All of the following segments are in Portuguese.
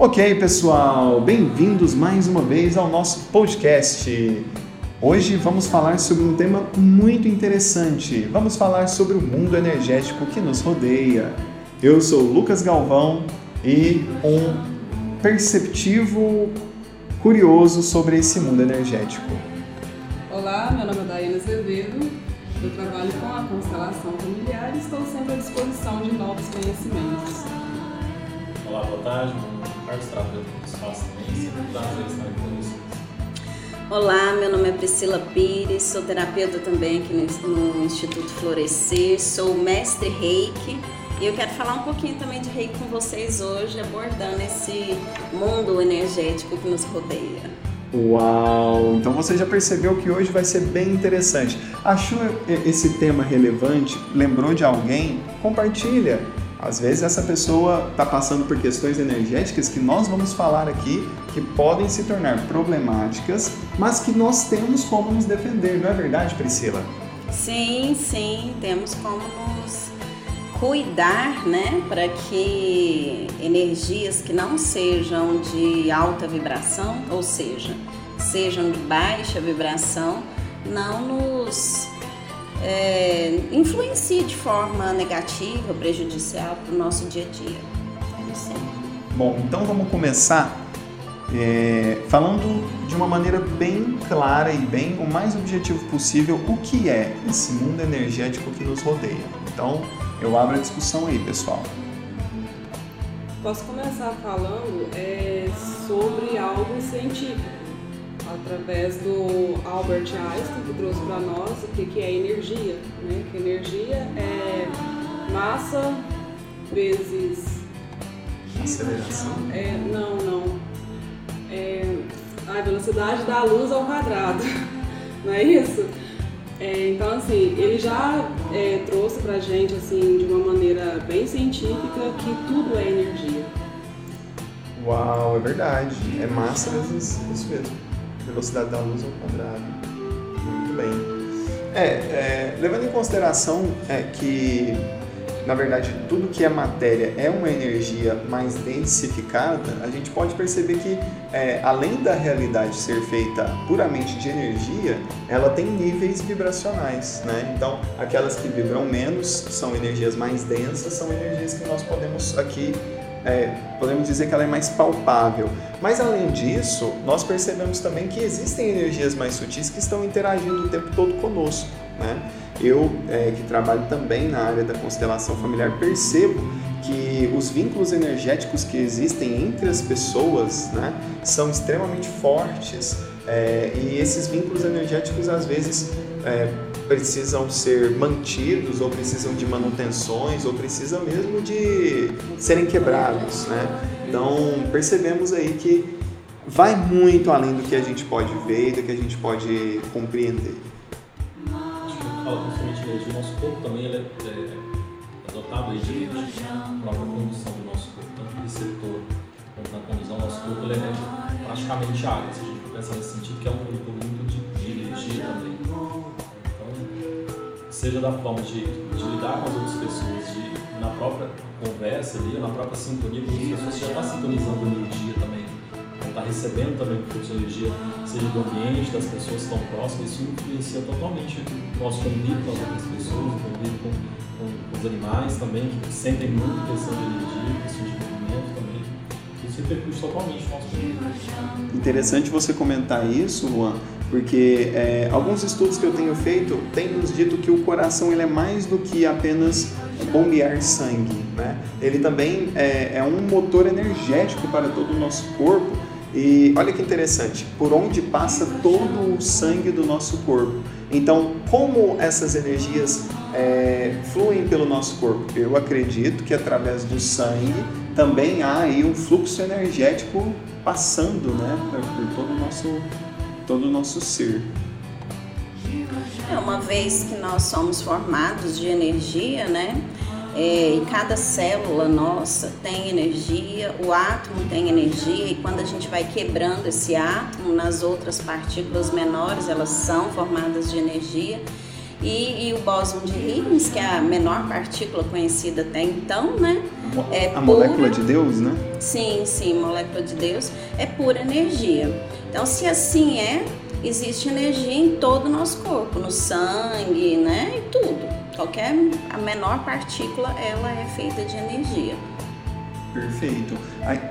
Ok, pessoal, bem-vindos mais uma vez ao nosso podcast. Hoje vamos falar sobre um tema muito interessante. Vamos falar sobre o mundo energético que nos rodeia. Eu sou Lucas Galvão e um perceptivo curioso sobre esse mundo energético. Olá, meu nome é Daiane Azevedo, eu trabalho com a constelação familiar e estou sempre à disposição de novos conhecimentos. Olá, boa tarde. Do Espaço também. Prazer estar aqui com vocês. Olá, meu nome é Priscila Pires, sou terapeuta também aqui no, no Instituto Florescer, sou mestre Reiki e eu quero falar um pouquinho também de Reiki com vocês hoje, abordando esse mundo energético que nos rodeia. Uau! Então você já percebeu que hoje vai ser bem interessante. Achou esse tema relevante? Lembrou de alguém? Compartilha! Às vezes essa pessoa está passando por questões energéticas que nós vamos falar aqui que podem se tornar problemáticas, mas que nós temos como nos defender, não é verdade, Priscila? Sim, sim, temos como nos cuidar, né, para que energias que não sejam de alta vibração, ou seja, sejam de baixa vibração, não nos é, influencie de forma negativa, prejudicial para o nosso dia a dia. Bom, então vamos começar é, falando de uma maneira bem clara e bem o mais objetivo possível o que é esse mundo energético que nos rodeia. Então, eu abro a discussão aí, pessoal. Posso começar falando é, sobre algo científico, através do Albert Einstein, que trouxe para nós o que, que é energia. Né? Que energia é massa vezes. Aceleração? É, não, não. É a velocidade da luz ao quadrado. Não é isso? É, então, assim, ele já é, trouxe pra gente, assim, de uma maneira bem científica, que tudo é energia. Uau, é verdade. É massa vezes isso mesmo. Velocidade da luz ao quadrado. Muito bem. É, é levando em consideração é, que na verdade, tudo que é matéria é uma energia mais densificada, a gente pode perceber que, é, além da realidade ser feita puramente de energia, ela tem níveis vibracionais. Né? Então, aquelas que vibram menos são energias mais densas, são energias que nós podemos aqui é, podemos dizer que ela é mais palpável. Mas além disso, nós percebemos também que existem energias mais sutis que estão interagindo o tempo todo conosco. Né? Eu, é, que trabalho também na área da constelação familiar, percebo que os vínculos energéticos que existem entre as pessoas né, são extremamente fortes é, e esses vínculos energéticos às vezes é, precisam ser mantidos ou precisam de manutenções ou precisam mesmo de serem quebrados, né? Então percebemos aí que vai muito além do que a gente pode ver e do que a gente pode compreender fala principalmente de nosso corpo também é, é, dotado de, própria condução do nosso corpo, tanto no receptor quanto na condução do nosso corpo, ele é praticamente água, se a gente for pensar nesse sentido, que é um de, de energia também. Seja da forma de, de lidar com as outras pessoas, de, na própria conversa ali, na própria sintonia, porque as pessoas já estão sintonizando energia também está recebendo também o fluxo de energia, seja do ambiente, das pessoas que estão próximas, isso influencia totalmente o nosso convívio com as outras pessoas, o convívio com, com, com, os animais também, que sentem muito questão de energia, questão de movimento também. Isso repercute totalmente no nosso convívio. Interessante você comentar isso, Juan, porque é, alguns estudos que eu tenho feito têm nos dito que o coração ele é mais do que apenas bombear sangue, né? Ele também é, é um motor energético para todo o nosso corpo e olha que interessante, por onde passa todo o sangue do nosso corpo. Então, como essas energias é, fluem pelo nosso corpo? Eu acredito que através do sangue também há aí um fluxo energético passando né, por todo o nosso, todo o nosso ser. É, uma vez que nós somos formados de energia, né? É, e cada célula nossa tem energia, o átomo tem energia, e quando a gente vai quebrando esse átomo nas outras partículas menores, elas são formadas de energia. E, e, o bóson de Higgs, que é a menor partícula conhecida até então, né? É a pura, molécula de Deus, né? Sim, sim, molécula de Deus é pura energia. Então, se assim é, existe energia em todo o nosso corpo, no sangue, né? E tudo. Qualquer a menor partícula, ela é feita de energia. Perfeito.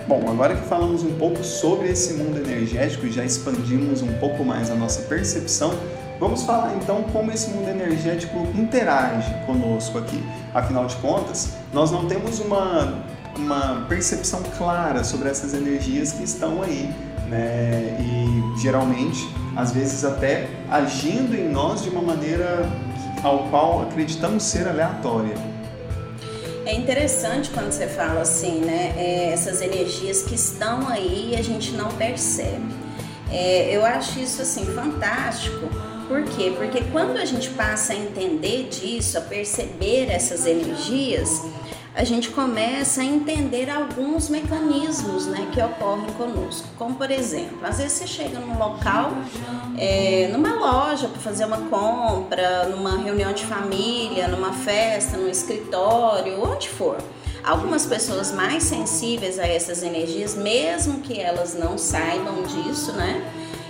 Bom, agora que falamos um pouco sobre esse mundo energético e já expandimos um pouco mais a nossa percepção, vamos falar então como esse mundo energético interage conosco aqui. Afinal de contas, nós não temos uma, uma percepção clara sobre essas energias que estão aí, né? E geralmente, às vezes até agindo em nós de uma maneira ao qual acreditamos ser aleatória. É interessante quando você fala assim, né? É, essas energias que estão aí e a gente não percebe. É, eu acho isso assim fantástico. Por quê? Porque quando a gente passa a entender disso, a perceber essas energias, a gente começa a entender alguns mecanismos né, que ocorrem conosco. Como, por exemplo, às vezes você chega num local, é, numa loja para fazer uma compra, numa reunião de família, numa festa, num escritório, onde for. Algumas pessoas mais sensíveis a essas energias, mesmo que elas não saibam disso, né?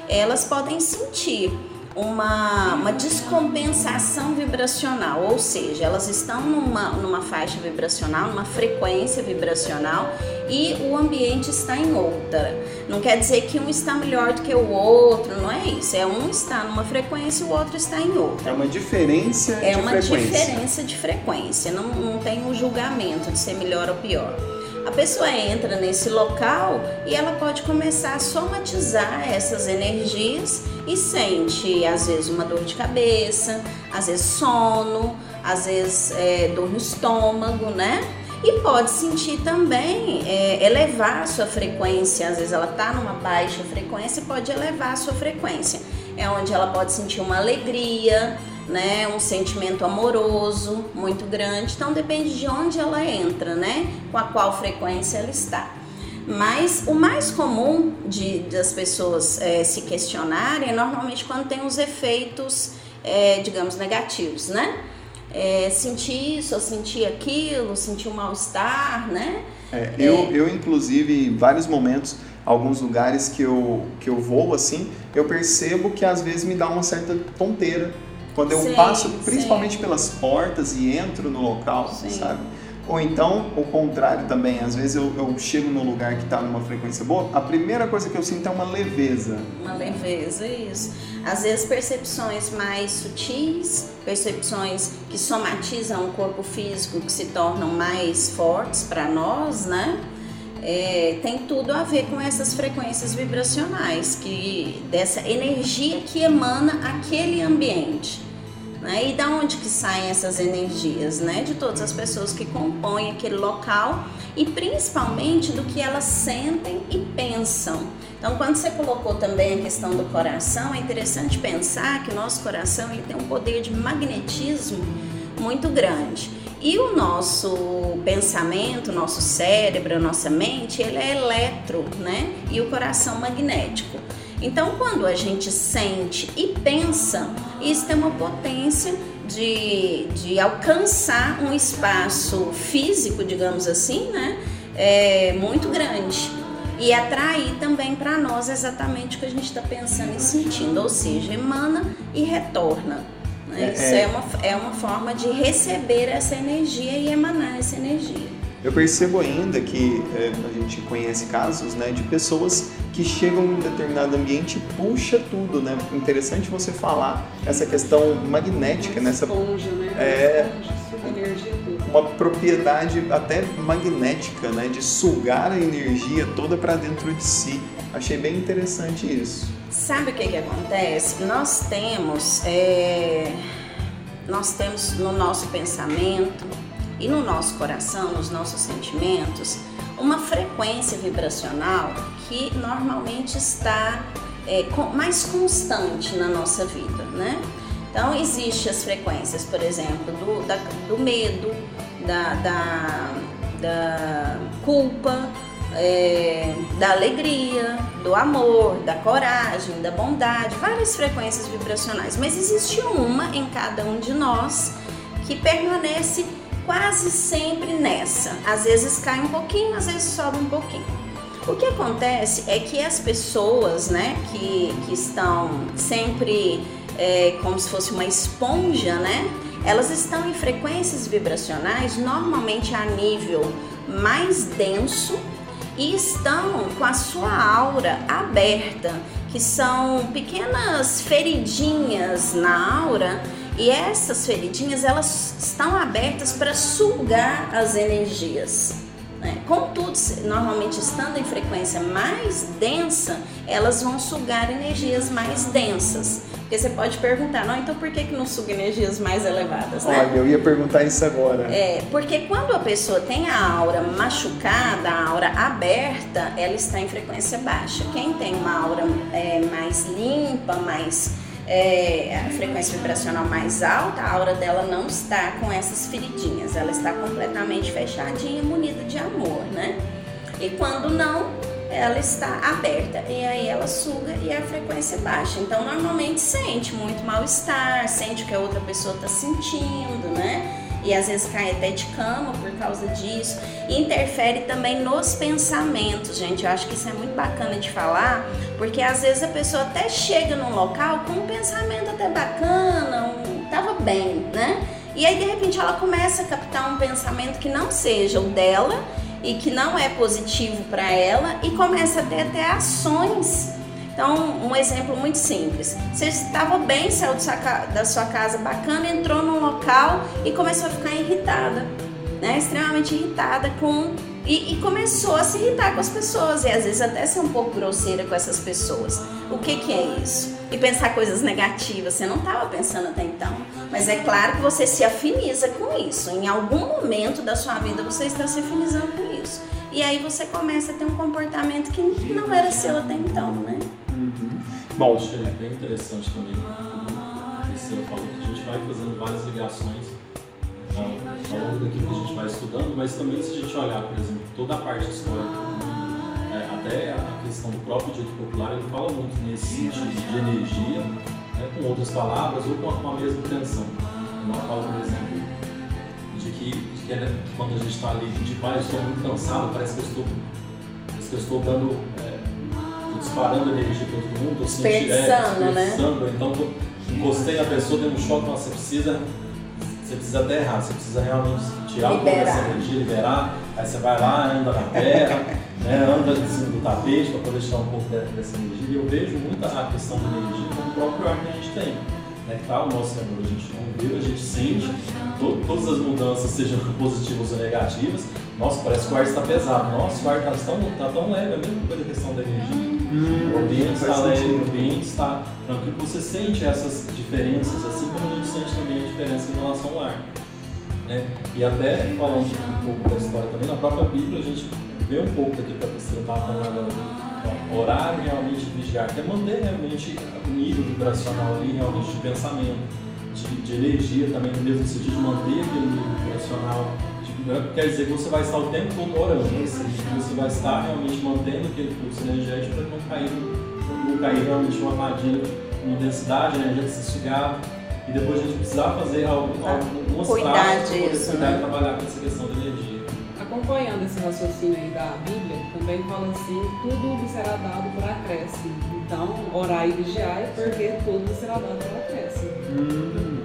Elas podem sentir uma, uma descompensação vibracional, ou seja, elas estão numa, numa faixa vibracional, numa frequência vibracional e o ambiente está em outra. Não quer dizer que um está melhor do que o outro, não é isso. É um está numa frequência e o outro está em outra. É uma diferença é de uma frequência. diferença de frequência, não, não tem um julgamento de ser melhor ou pior. A pessoa entra nesse local e ela pode começar a somatizar essas energias e sente às vezes uma dor de cabeça, às vezes sono, às vezes é, dor no estômago, né? E pode sentir também é, elevar a sua frequência, às vezes ela está numa baixa frequência, pode elevar a sua frequência. É onde ela pode sentir uma alegria, né, um sentimento amoroso muito grande. Então depende de onde ela entra, né, com a qual frequência ela está. Mas o mais comum de das pessoas é, se questionarem é normalmente quando tem os efeitos, é, digamos, negativos, né? É, sentir isso, ou sentir aquilo, sentir um mal-estar, né? É, eu, eu, inclusive, em vários momentos, alguns lugares que eu, que eu vou, assim, eu percebo que às vezes me dá uma certa tonteira quando eu sim, passo principalmente sim. pelas portas e entro no local, sim. sabe? Ou então, o contrário também, às vezes eu, eu chego num lugar que está numa frequência boa, a primeira coisa que eu sinto é uma leveza. Uma leveza, isso. Às vezes percepções mais sutis, percepções que somatizam o corpo físico, que se tornam mais fortes para nós, né? É, tem tudo a ver com essas frequências vibracionais, que dessa energia que emana aquele ambiente. Né? E da onde que saem essas energias? Né? De todas as pessoas que compõem aquele local e principalmente do que elas sentem e pensam. Então, quando você colocou também a questão do coração, é interessante pensar que o nosso coração ele tem um poder de magnetismo muito grande. E o nosso pensamento, nosso cérebro, a nossa mente, ele é eletro, né? E o coração magnético. Então, quando a gente sente e pensa, isso tem uma potência de, de alcançar um espaço físico, digamos assim, né? É, muito grande. E atrair também para nós exatamente o que a gente está pensando e sentindo, ou seja, emana e retorna. Né? Isso é, é uma, é uma forma de receber essa energia e emanar essa energia. Eu percebo ainda que é, a gente conhece casos né, de pessoas que chegam em um determinado ambiente e puxa tudo, né? Interessante você falar essa questão magnética, nessa esponja, né? É uma propriedade até magnética, né? De sugar a energia toda para dentro de si. Achei bem interessante isso. Sabe o que que acontece? Nós temos, é... nós temos no nosso pensamento e no nosso coração, nos nossos sentimentos, uma frequência vibracional que normalmente está é, mais constante na nossa vida, né? Então, existem as frequências, por exemplo, do, da, do medo, da, da, da culpa, é, da alegria, do amor, da coragem, da bondade, várias frequências vibracionais, mas existe uma em cada um de nós que permanece quase sempre nessa. Às vezes cai um pouquinho, às vezes sobe um pouquinho. O que acontece é que as pessoas, né, que, que estão sempre é, como se fosse uma esponja, né, elas estão em frequências vibracionais normalmente a nível mais denso e estão com a sua aura aberta, que são pequenas feridinhas na aura e essas feridinhas elas estão abertas para sugar as energias. Né? Contudo, normalmente estando em frequência mais densa, elas vão sugar energias mais densas. Porque você pode perguntar, não, então por que, que não suga energias mais elevadas, né? Olha, eu ia perguntar isso agora. É, porque quando a pessoa tem a aura machucada, a aura aberta, ela está em frequência baixa. Quem tem uma aura é, mais limpa, mais é, a frequência vibracional mais alta, a aura dela não está com essas feridinhas, ela está completamente fechadinha, munida de amor, né? E quando não, ela está aberta e aí ela suga e a frequência baixa. Então normalmente sente muito mal-estar, sente o que a outra pessoa está sentindo, né? E às vezes cai até de cama por causa disso. Interfere também nos pensamentos, gente. Eu acho que isso é muito bacana de falar, porque às vezes a pessoa até chega num local com um pensamento até bacana, um, tava bem, né? E aí de repente ela começa a captar um pensamento que não seja o dela e que não é positivo para ela e começa a ter até ações. Então, um exemplo muito simples. Você estava bem, saiu da sua casa bacana, entrou num local e começou a ficar irritada, né? Extremamente irritada com e, e, começou a se irritar com as pessoas e às vezes até ser um pouco grosseira com essas pessoas. O que, que é isso? E pensar coisas negativas, você não estava pensando até então. Mas é claro que você se afiniza com isso. Em algum momento da sua vida você está se afinizando com isso. E aí você começa a ter um comportamento que não era seu até então, né? Uhum. Bom, acho que é bem interessante também. O Priscila falou que a gente vai fazendo várias ligações ao longo daquilo que a gente vai estudando, mas também se a gente olhar, por exemplo, toda a parte histórica, é, até a questão do próprio dito popular, ele fala muito nesse sentido de energia, né, com outras palavras ou com a mesma intenção. Ela fala, por exemplo, de que, que, é, quando a gente está ali, de eu estou muito cansado, parece que eu estou, parece que eu estou dando, é, disparando energia para todo mundo, estou sentindo, é, né? então encostei a pessoa, deu um choque, nossa, você precisa você precisa até errar, você precisa realmente tirar um pouco dessa energia, liberar, aí você vai lá, anda na terra, né, anda em cima do tapete para poder tirar um pouco dessa energia. E eu vejo muito a questão da energia como o próprio ar que a gente tem. Que está o nosso cérebro, a gente não vê, a gente sente to, todas as mudanças, sejam positivas ou negativas. Nossa, parece que o ar está pesado. Nossa, o ar está tão, tá tão leve, é a mesma coisa a questão da energia. Hum, o ambiente está leve, o ambiente está tranquilo. Você sente essas diferenças, assim como a gente sente também a diferença em relação ao ar. Né? E até falando um pouco da história também, na própria Bíblia a gente vê um pouco daquilo que a pessoa falando agora. Orar realmente vigiar, que é manter realmente o nível vibracional ali, realmente de pensamento, de, de energia também, no mesmo sentido de manter aquele nível vibracional né? quer dizer que você vai estar o tempo todo orando, né? você vai estar realmente mantendo aquele fluxo energético para não cair, não cair realmente uma armadilha, uma densidade energética se sugar e depois a gente precisar fazer algumas práticas para poder cuidar né? e trabalhar com essa questão da energia. Acompanhando esse raciocínio aí da Bíblia, também fala assim, tudo lhe será dado por acréscimo. Então, orar e vigiar é porque tudo será dado por acréscimo. Hum.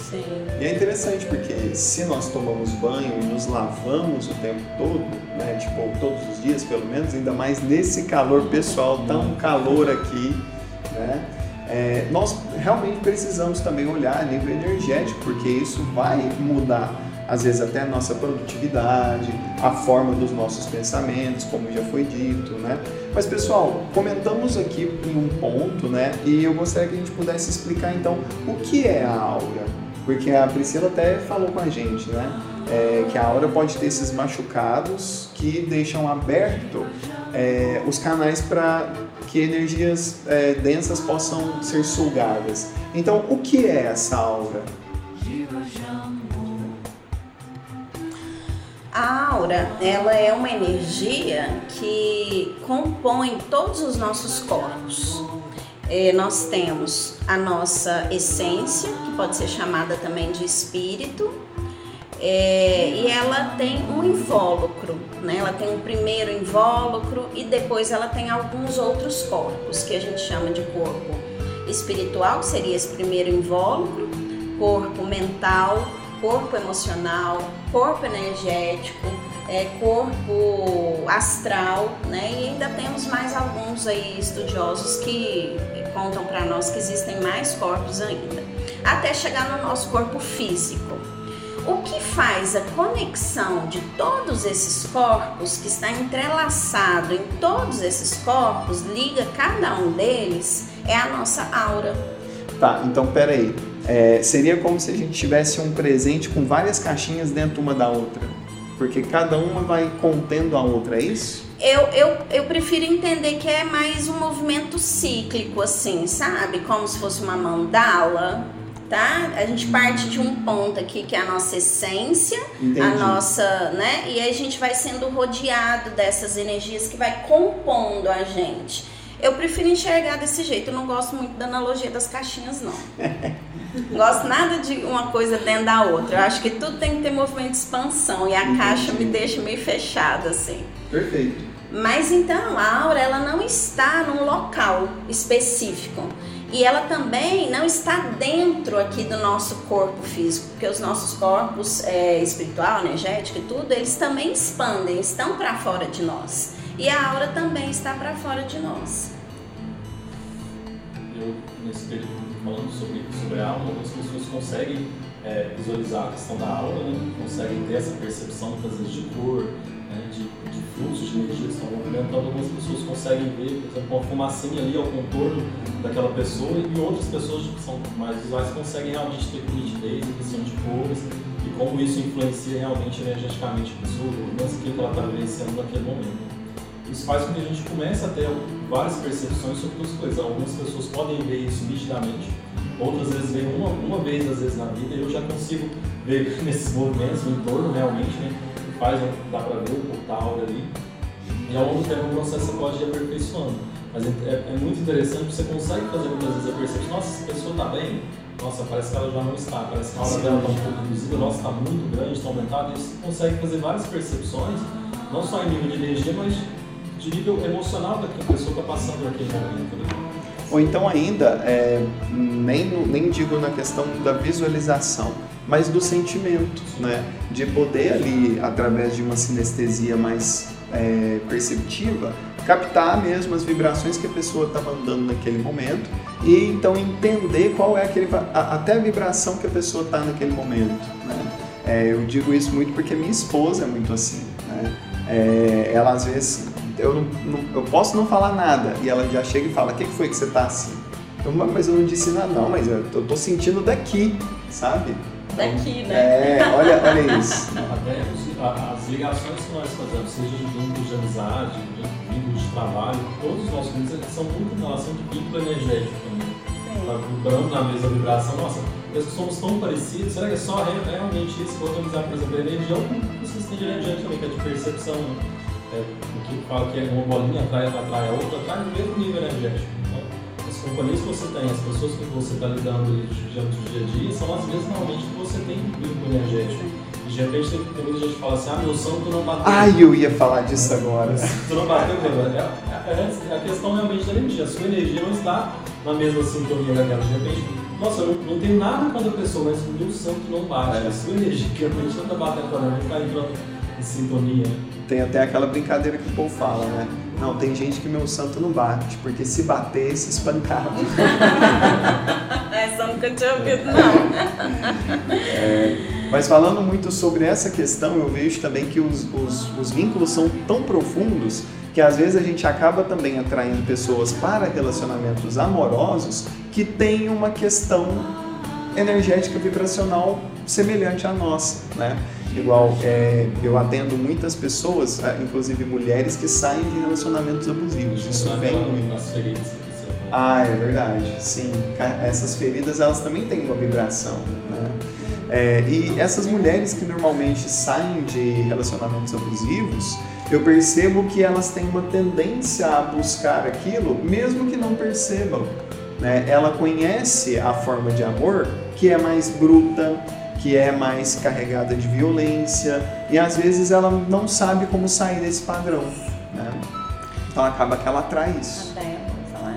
Sim. E é interessante porque se nós tomamos banho e nos lavamos o tempo todo, né, tipo todos os dias pelo menos, ainda mais nesse calor pessoal, tão calor aqui, né, é, nós realmente precisamos também olhar a nível energético, porque isso vai mudar às vezes até a nossa produtividade, a forma dos nossos pensamentos, como já foi dito, né? Mas pessoal, comentamos aqui em um ponto, né? E eu gostaria que a gente pudesse explicar então o que é a aura. Porque a Priscila até falou com a gente, né? É, que a aura pode ter esses machucados que deixam aberto é, os canais para que energias é, densas possam ser sugadas. Então, o que é essa aura? A aura, ela é uma energia que compõe todos os nossos corpos. É, nós temos a nossa essência, que pode ser chamada também de espírito, é, e ela tem um invólucro, né? Ela tem um primeiro invólucro e depois ela tem alguns outros corpos que a gente chama de corpo espiritual, que seria esse primeiro invólucro, corpo mental, corpo emocional, corpo energético, é, corpo astral, né? E ainda temos mais alguns aí estudiosos que contam para nós que existem mais corpos ainda, até chegar no nosso corpo físico. O que faz a conexão de todos esses corpos, que está entrelaçado em todos esses corpos, liga cada um deles, é a nossa aura. Tá, então peraí. É, seria como se a gente tivesse um presente com várias caixinhas dentro uma da outra. Porque cada uma vai contendo a outra, é isso? Eu, eu, eu prefiro entender que é mais um movimento cíclico, assim, sabe? Como se fosse uma mandala, tá? A gente parte de um ponto aqui que é a nossa essência, Entendi. a nossa, né? E aí a gente vai sendo rodeado dessas energias que vai compondo a gente. Eu prefiro enxergar desse jeito, eu não gosto muito da analogia das caixinhas, não. Não gosto nada de uma coisa dentro da outra. Eu acho que tudo tem que ter movimento de expansão e a Entendi. caixa me deixa meio fechada, assim. Perfeito. Mas então a aura ela não está num local específico e ela também não está dentro aqui do nosso corpo físico, porque os nossos corpos é, espiritual, energético e tudo, eles também expandem, estão para fora de nós. E a aura também está para fora de nós. Eu, nesse período, falando sobre, sobre a aula, algumas pessoas conseguem é, visualizar a questão da aula, né? conseguem ter essa percepção, às vezes, de cor, né? de, de fluxos de energia que estão movimentando. Algumas pessoas conseguem ver, por exemplo, uma fumacinha ali ao contorno daquela pessoa e outras pessoas que são mais visuais conseguem realmente ter nitidez visão de cores e como isso influencia realmente energeticamente a pessoa, o que ela está vivenciando naquele momento. Isso faz com que a gente comece a ter várias percepções sobre as coisas. Algumas pessoas podem ver isso nitidamente, outras vezes veem uma, uma vez, às vezes, na vida, e eu já consigo ver nesses movimentos, no entorno realmente, né? Faz, dá para ver o portal ali. E ao longo do tempo o processo pode ir aperfeiçoando. Mas é, é muito interessante, você consegue fazer muitas vezes a percepção, nossa, essa pessoa está bem, nossa, parece que ela já não está, parece que a aura dela está um pouco reduzida, nossa, está muito grande, está aumentada, e você consegue fazer várias percepções, não só em nível de energia, mas de nível emocional que a pessoa está passando naquele momento. Né? Ou então ainda, é, nem, nem digo na questão da visualização, mas do sentimento, né? De poder ali, através de uma sinestesia mais é, perceptiva, captar mesmo as vibrações que a pessoa está mandando naquele momento e então entender qual é aquele, a- até a vibração que a pessoa está naquele momento, né? É, eu digo isso muito porque minha esposa é muito assim, né? É, ela às vezes, eu, não, não- eu posso não falar nada e ela já chega e fala, o que que foi que você tá assim? Eu, mas eu não disse nada não, mas eu tô, tô sentindo daqui, sabe? Daqui, né? É, olha, olha isso. Até a- as ligações que nós fazemos, seja de vínculos de amizade, de vínculos de trabalho, todos os nossos vínculos são muito em relação de vínculo energético também. Está vibrando na mesma vibração. Nossa, nós somos tão parecidos, será que é só re- realmente isso? Vou organizar, por exemplo, a energia ou o sistema de energia também, que é de percepção. Né? É, o que fala que é uma bolinha atrai, atrai a outra, atrai no mesmo nível energético. Então, as companhias que você tem, as pessoas com que você está lidando do dia a dia, são as mesmas realmente que você tem vínculo energético. E de repente tem, muita gente que fala assim, ah, meu santo não bateu. Ai, eu ia falar disso agora. Tu não bateu, Pedro. É, é, é a questão realmente da energia. A sua energia não está na mesma sintonia daquela. De repente, nossa, eu não, não tenho nada contra a pessoa, mas o meu santo não bate. É. A sua energia que realmente não está batendo com ela, não está entrando em sintonia. Tem até aquela brincadeira que o povo fala, né? Não, tem gente que meu santo não bate, porque se bater, se espancava. Essa nunca tinha ouvido, não. Mas falando muito sobre essa questão, eu vejo também que os, os, os vínculos são tão profundos que às vezes a gente acaba também atraindo pessoas para relacionamentos amorosos que têm uma questão energética vibracional semelhante à nossa, né? Igual, é, eu atendo muitas pessoas, ah, inclusive mulheres, que saem de relacionamentos abusivos. Isso vem muito. Ah, é verdade. Sim, essas feridas elas também têm uma vibração, né? É, e essas mulheres que normalmente saem de relacionamentos abusivos, eu percebo que elas têm uma tendência a buscar aquilo, mesmo que não percebam. Né? Ela conhece a forma de amor que é mais bruta, que é mais carregada de violência, e às vezes ela não sabe como sair desse padrão. Né? Então acaba que ela atrai isso. Até falar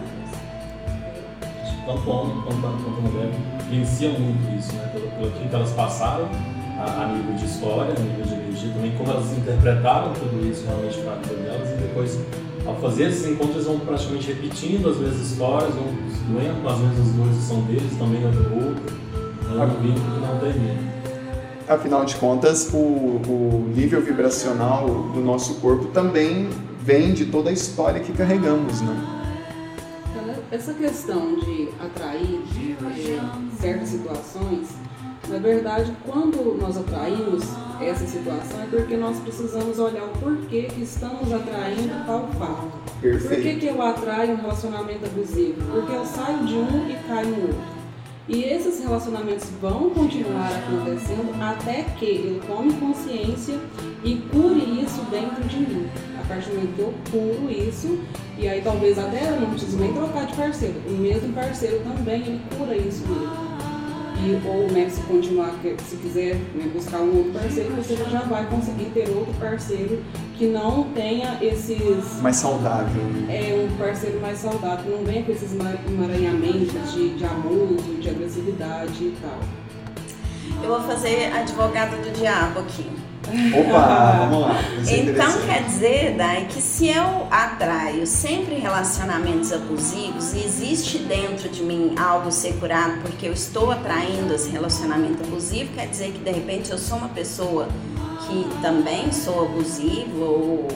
Tanto homem quanto, quanto mulher vivenciam muito isso, né? Pelo, pelo que elas passaram a, a, nível de história, a nível de energia, também como elas interpretaram tudo isso realmente para a vida delas e depois ao fazer esses encontros vão praticamente repetindo as mesmas histórias, vão doendo com as mesmas dores que são deles, também é do outro, Afinal de contas, o, o nível vibracional do nosso corpo também vem de toda a história que carregamos, né? Essa questão de atrair é, certas situações, na verdade, quando nós atraímos essa situação é porque nós precisamos olhar o porquê que estamos atraindo tal fato. Perfeito. Por que, que eu atraio um relacionamento abusivo? Porque eu saio de um e caio no outro. E esses relacionamentos vão continuar acontecendo até que eu tome consciência e cure isso dentro de mim. A partir do momento que eu curo isso, e aí talvez até eu não preciso nem trocar de parceiro, o mesmo parceiro também ele cura isso mesmo e ou né, se continuar, se quiser né, buscar um outro parceiro, você já vai conseguir ter outro parceiro que não tenha esses. Mais saudável. É, um parceiro mais saudável, não venha com esses emaranhamentos de, de abuso, de agressividade e tal. Eu vou fazer advogada do diabo aqui. Opa, vamos lá. É então quer dizer, Dai, que se eu atraio sempre relacionamentos abusivos e existe dentro de mim algo ser curado porque eu estou atraindo esse relacionamento abusivo, quer dizer que de repente eu sou uma pessoa que também sou abusivo ou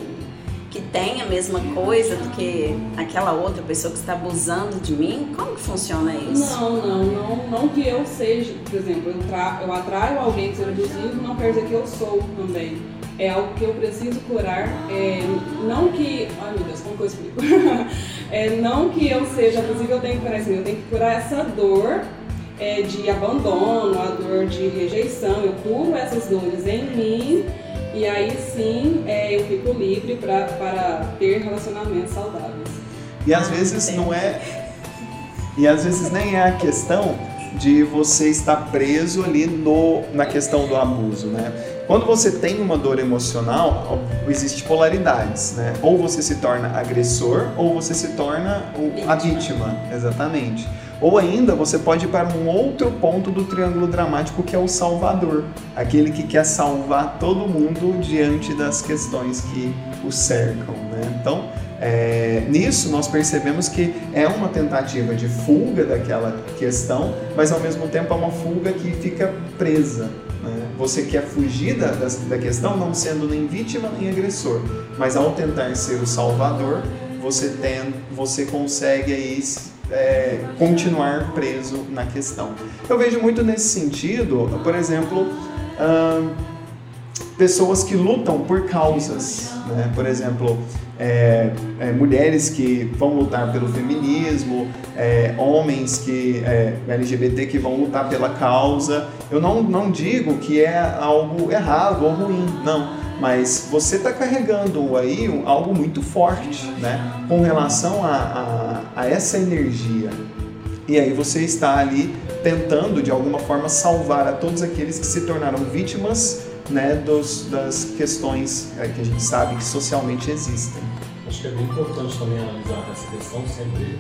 que tem a mesma coisa do que aquela outra pessoa que está abusando de mim? Como que funciona isso? Não, não, não, não que eu seja, por exemplo, eu, tra eu atraio alguém que seja abusivo, não quer dizer que eu sou também. É algo que eu preciso curar, é, não que, ai meu Deus, como que eu explico? é, não que eu seja abusivo, eu tenho que curar isso, eu tenho que curar essa dor é, de abandono, a dor de rejeição, eu curo essas dores em mim e aí sim é, eu fico livre pra, para ter relacionamentos saudáveis. E às vezes não é. E às vezes nem é a questão de você estar preso ali no, na questão do abuso, né? Quando você tem uma dor emocional, existe polaridades, né? Ou você se torna agressor ou você se torna a vítima, exatamente. Ou ainda você pode ir para um outro ponto do triângulo dramático que é o salvador, aquele que quer salvar todo mundo diante das questões que o cercam. Né? Então, é, nisso nós percebemos que é uma tentativa de fuga daquela questão, mas ao mesmo tempo é uma fuga que fica presa. Né? Você quer fugir da, da, questão não sendo nem vítima nem agressor, mas ao tentar ser o salvador, você, tem, você consegue aí é, continuar preso na questão. Eu vejo muito nesse sentido, por exemplo, pessoas que lutam por causas, né? por exemplo, é, é, mulheres que vão lutar pelo feminismo, é, homens que é, LGBT que vão lutar pela causa. Eu não, não digo que é algo errado ou ruim, não mas você está carregando aí algo muito forte, né? Com relação a, a, a, essa energia. E aí você está ali tentando, de alguma forma, salvar a todos aqueles que se tornaram vítimas né, dos, das questões é, que a gente sabe que socialmente existem. Acho que é bem importante também analisar essa questão sempre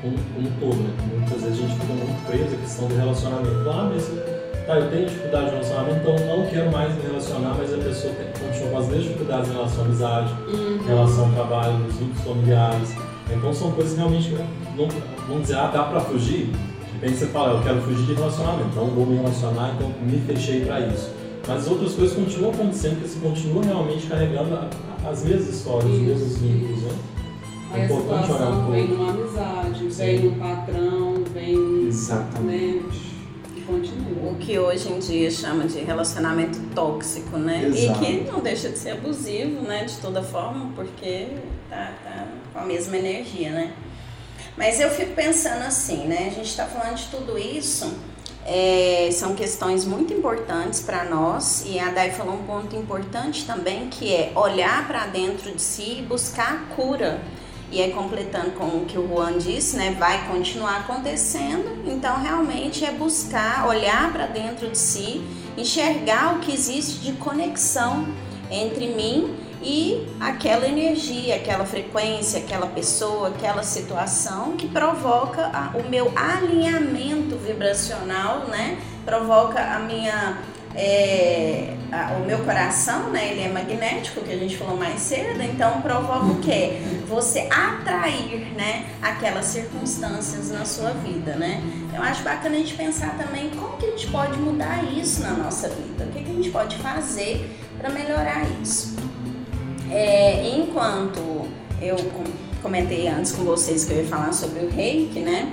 como um, um todo, né? Muitas vezes a gente fica muito preso à questão do relacionamento. Ah, mas tá, eu tenho dificuldade de relacionamento, então não quero mais me relacionar, mas a pessoa continua com as mesmas dificuldades em relação à amizade, uhum. em relação ao trabalho, nos vínculos familiares. Então são coisas que realmente, não, vamos dizer, ah, dá pra fugir? De repente você fala, eu quero fugir de relacionamento, então vou me relacionar, então me fechei para isso. Mas outras coisas continuam acontecendo, porque você continua realmente carregando as mesmas histórias, isso, os mesmos vínculos, né? É importante olhar um pouco. Vem numa amizade, vem no patrão, vem. Exatamente. Né? continua. O que hoje em dia chama de relacionamento tóxico, né? Exato. E que não deixa de ser abusivo, né? De toda forma, porque tá, tá com a mesma energia, né? Mas eu fico pensando assim, né? A gente está falando de tudo isso é, são questões muito importantes para nós e a Dai falou um ponto importante também que é olhar para dentro de si e buscar a cura. E aí, completando com o que o Juan disse, né, vai continuar acontecendo, então realmente é buscar olhar para dentro de si, enxergar o que existe de conexão entre mim e aquela energia, aquela frequência, aquela pessoa, aquela situação que provoca a, o meu alinhamento vibracional, né? Provoca a minha é, a, o meu coração, né, ele é magnético, que a gente falou mais cedo, então provoca o quê? Você atrair, né, aquelas circunstâncias na sua vida, né? Eu acho bacana a gente pensar também como que a gente pode mudar isso na nossa vida, o que, que a gente pode fazer para melhorar isso. É, enquanto eu comentei antes com vocês que eu ia falar sobre o reiki, né?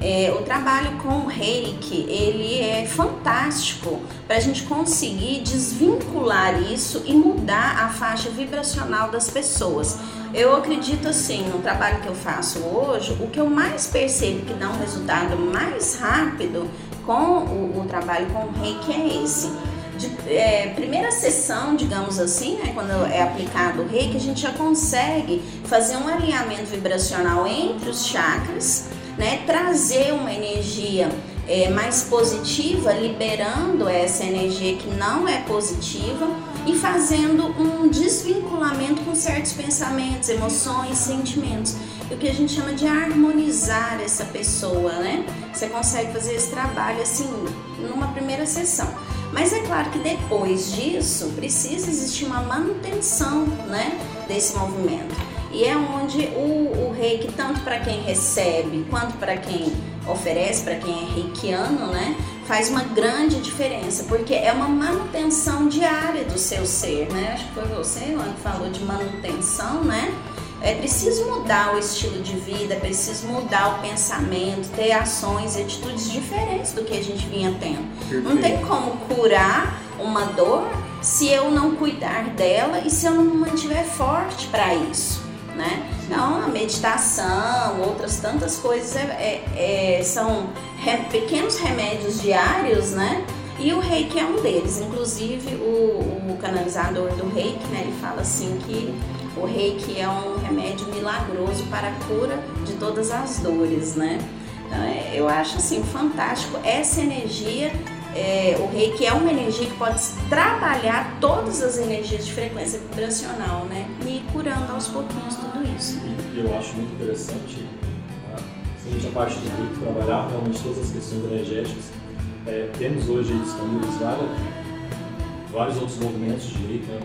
É, o trabalho com o reiki ele é fantástico para a gente conseguir desvincular isso e mudar a faixa vibracional das pessoas. Eu acredito assim, no trabalho que eu faço hoje, o que eu mais percebo que dá um resultado mais rápido com o, o trabalho com o reiki é esse de é, primeira sessão, digamos assim, né, quando é aplicado o reiki, a gente já consegue fazer um alinhamento vibracional entre os chakras, né, trazer uma energia é, mais positiva, liberando essa energia que não é positiva e fazendo um desvinculamento com certos pensamentos, emoções, sentimentos. O que a gente chama de harmonizar essa pessoa, né? Você consegue fazer esse trabalho assim numa primeira sessão. Mas é claro que depois disso precisa existir uma manutenção né, desse movimento. E é onde o, o reiki, tanto para quem recebe quanto para quem oferece, para quem é reikiano, né, faz uma grande diferença, porque é uma manutenção diária do seu ser. Né? Acho que foi você que falou de manutenção, né? É preciso mudar o estilo de vida, é preciso mudar o pensamento, ter ações e atitudes diferentes do que a gente vinha tendo. Perfeito. Não tem como curar uma dor se eu não cuidar dela e se eu não me mantiver forte para isso. Né? Então, a meditação, outras tantas coisas é, é, é, são re, pequenos remédios diários, né? E o reiki é um deles. Inclusive, o, o canalizador do reiki, né, ele fala assim que o reiki é um remédio milagroso para a cura de todas as dores, né? Então, é, eu acho assim fantástico essa energia. É, o reiki é uma energia que pode trabalhar todas as energias de frequência vibracional, né? E curando aos pouquinhos tudo isso. E eu acho muito interessante, somente a parte do reiki, trabalhar realmente todas as questões energéticas. É, temos hoje várias, vários outros movimentos de reiki, né?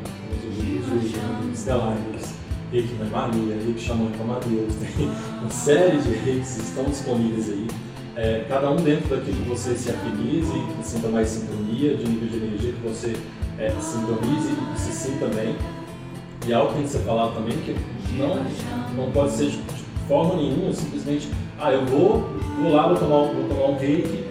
Reiki Mãe Maria, Reiki Xamã Camadeus, tem uma série de reikis que estão disponíveis aí. É, cada um dentro daquilo que você se afinize, que sinta mais sintonia, de nível de energia que você é, sintonize e se sinta bem. E algo que tem que ser falado também, que não, não pode ser de forma nenhuma, simplesmente, ah, eu vou, vou lá, vou tomar, vou tomar um reiki,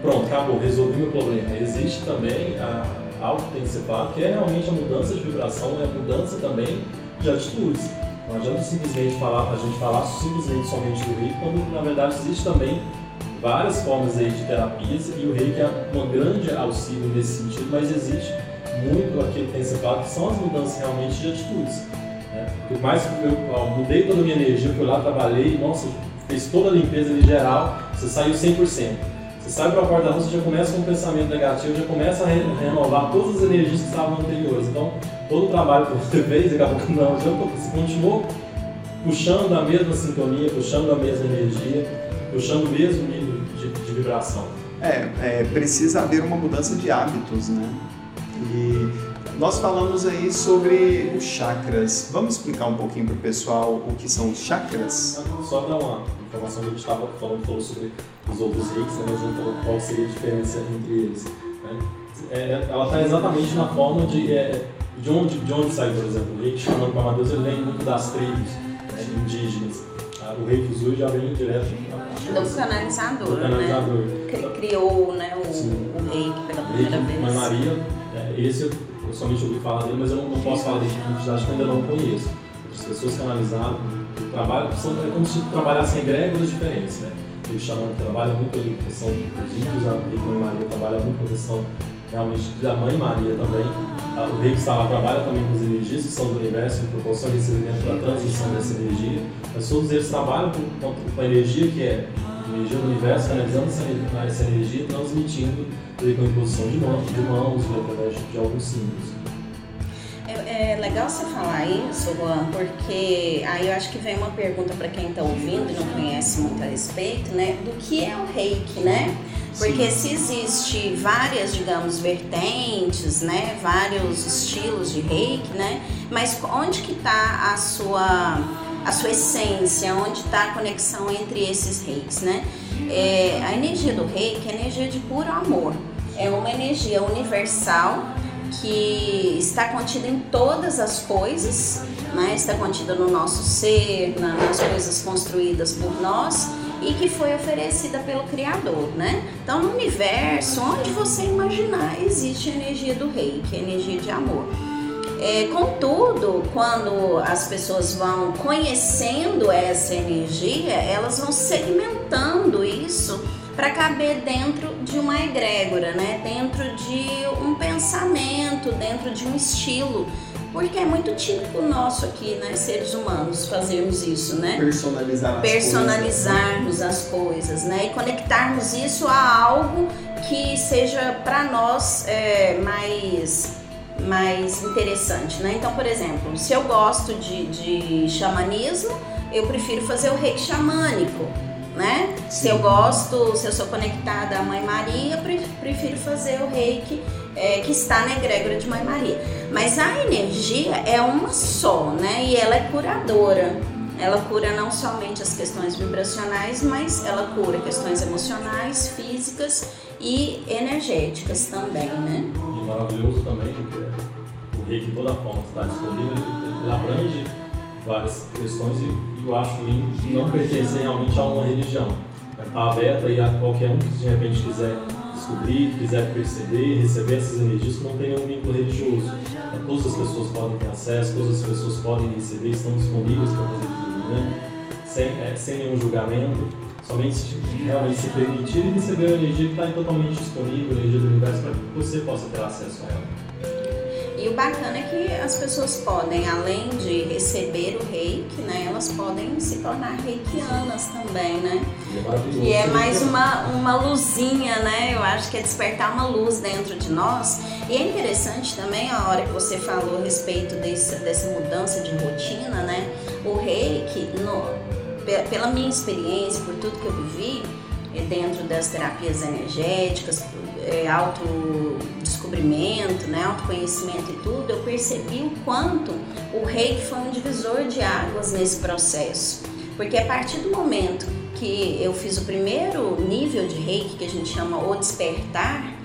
pronto, acabou, resolvi meu problema. Existe também a, algo que tem que ser que é realmente a mudança de vibração, é a mudança também de atitudes. Não adianta simplesmente falar, a gente falar simplesmente somente do reiki, quando na verdade existe também várias formas aí de terapias e o reiki é um grande auxílio nesse sentido, mas existe muito aquilo que tem que ser falado, que são as mudanças realmente de atitudes. Né? Por mais que eu, eu mudei toda a minha energia, fui lá, trabalhei, nossa, fez toda a limpeza ali geral, você saiu 100%. Você sai para a porta da rua, você já começa com um pensamento negativo, já começa a renovar todas as energias que estavam anteriores. Então, todo o trabalho que você fez, daqui a não adianta, você continuou puxando a mesma sintonia, puxando a mesma energia, puxando o mesmo nível de, de vibração. É, é, precisa haver uma mudança de hábitos, né? E nós falamos aí sobre os chakras. Vamos explicar um pouquinho para o pessoal o que são os chakras? Só dar uma informação que a gente estava falando, falou sobre os outros reis, né, mas falou qual seria a diferença entre eles. Né? É, ela está exatamente na forma de, é, de, onde, de onde sai, por exemplo, o rei que chama para Deus, ele vem muito das tribos né, indígenas. Ah, o rei Kuzui já vem direto do canalizador, do canalizador. Né? Criou né, o, o rei pela primeira vez. Mãe Maria, é, esse eu, somente ouvi falar dele, mas eu não, não posso falar dele, porque acho que ainda não conheço. As pessoas canalizaram, trabalham, são, é como se trabalhassem egrégoras diferentes. Né? o Xamã trabalha muito ali a questão dos índios, a Mãe Maria trabalha muito a questão realmente da Mãe Maria também. O rei que está lá trabalha também com as energias que são do universo, em proporção de recebimento para a transmissão dessa energia, mas todos eles trabalham com, com a energia que é a energia do universo, canalizando essa, essa energia e transmitindo com a imposição de mãos, de mãos através de alguns símbolos. É, é legal você falar isso, Juan, porque aí eu acho que vem uma pergunta para quem está ouvindo e não conhece muito a respeito, né? Do que é o reiki, né? Porque Sim. se existe várias, digamos, vertentes, né? Vários estilos de reiki, né? Mas onde que está a sua a sua essência, onde está a conexão entre esses reis, né? É, a energia do reiki é energia de puro amor, é uma energia universal que está contida em todas as coisas, né? está contida no nosso ser, nas coisas construídas por nós e que foi oferecida pelo Criador, né? Então, no universo, onde você imaginar, existe a energia do rei, que é a energia de amor. É, contudo, quando as pessoas vão conhecendo essa energia, elas vão segmentando isso para caber dentro de uma egrégora, né? dentro de um pensamento, dentro de um estilo. Porque é muito típico nosso aqui, né, seres humanos, fazermos isso, né? Personalizar as Personalizarmos coisas. as coisas, né? E conectarmos isso a algo que seja para nós é, mais mais interessante, né? Então, por exemplo, se eu gosto de, de xamanismo, eu prefiro fazer o reiki xamânico, né? Se eu gosto, se eu sou conectada à Mãe Maria, eu prefiro fazer o reiki é, que está na egrégora de Mãe Maria. Mas a energia é uma só, né? E ela é curadora. Ela cura não somente as questões vibracionais, mas ela cura questões emocionais, físicas e energéticas também, né? E maravilhoso também, porque o reiki, toda forma está disponível, ele abrange várias questões e eu acho que não pertencer realmente a uma religião. Está aberta e a qualquer um que de repente quiser descobrir, quiser perceber, receber essas energias não tem nenhum vínculo religioso. Então, todas as pessoas podem ter acesso, todas as pessoas podem receber, estão disponíveis para fazer tudo, né? Sem, é, sem nenhum julgamento, somente se, realmente se permitir e receber a energia que está totalmente disponível, a energia do universo, para que você possa ter acesso a ela. E o bacana é que as pessoas podem, além de receber o reiki, né, elas podem se tornar reikianas também, né? E é mais uma, uma luzinha, né? Eu acho que é despertar uma luz dentro de nós. E é interessante também a hora que você falou a respeito desse, dessa mudança de rotina, né? O reiki, no, pela minha experiência, por tudo que eu vivi, é dentro das terapias energéticas, é, autodescobrimento, né, autoconhecimento e tudo, eu percebi o quanto o reiki foi um divisor de águas nesse processo. Porque a partir do momento que eu fiz o primeiro nível de reiki, que a gente chama o despertar,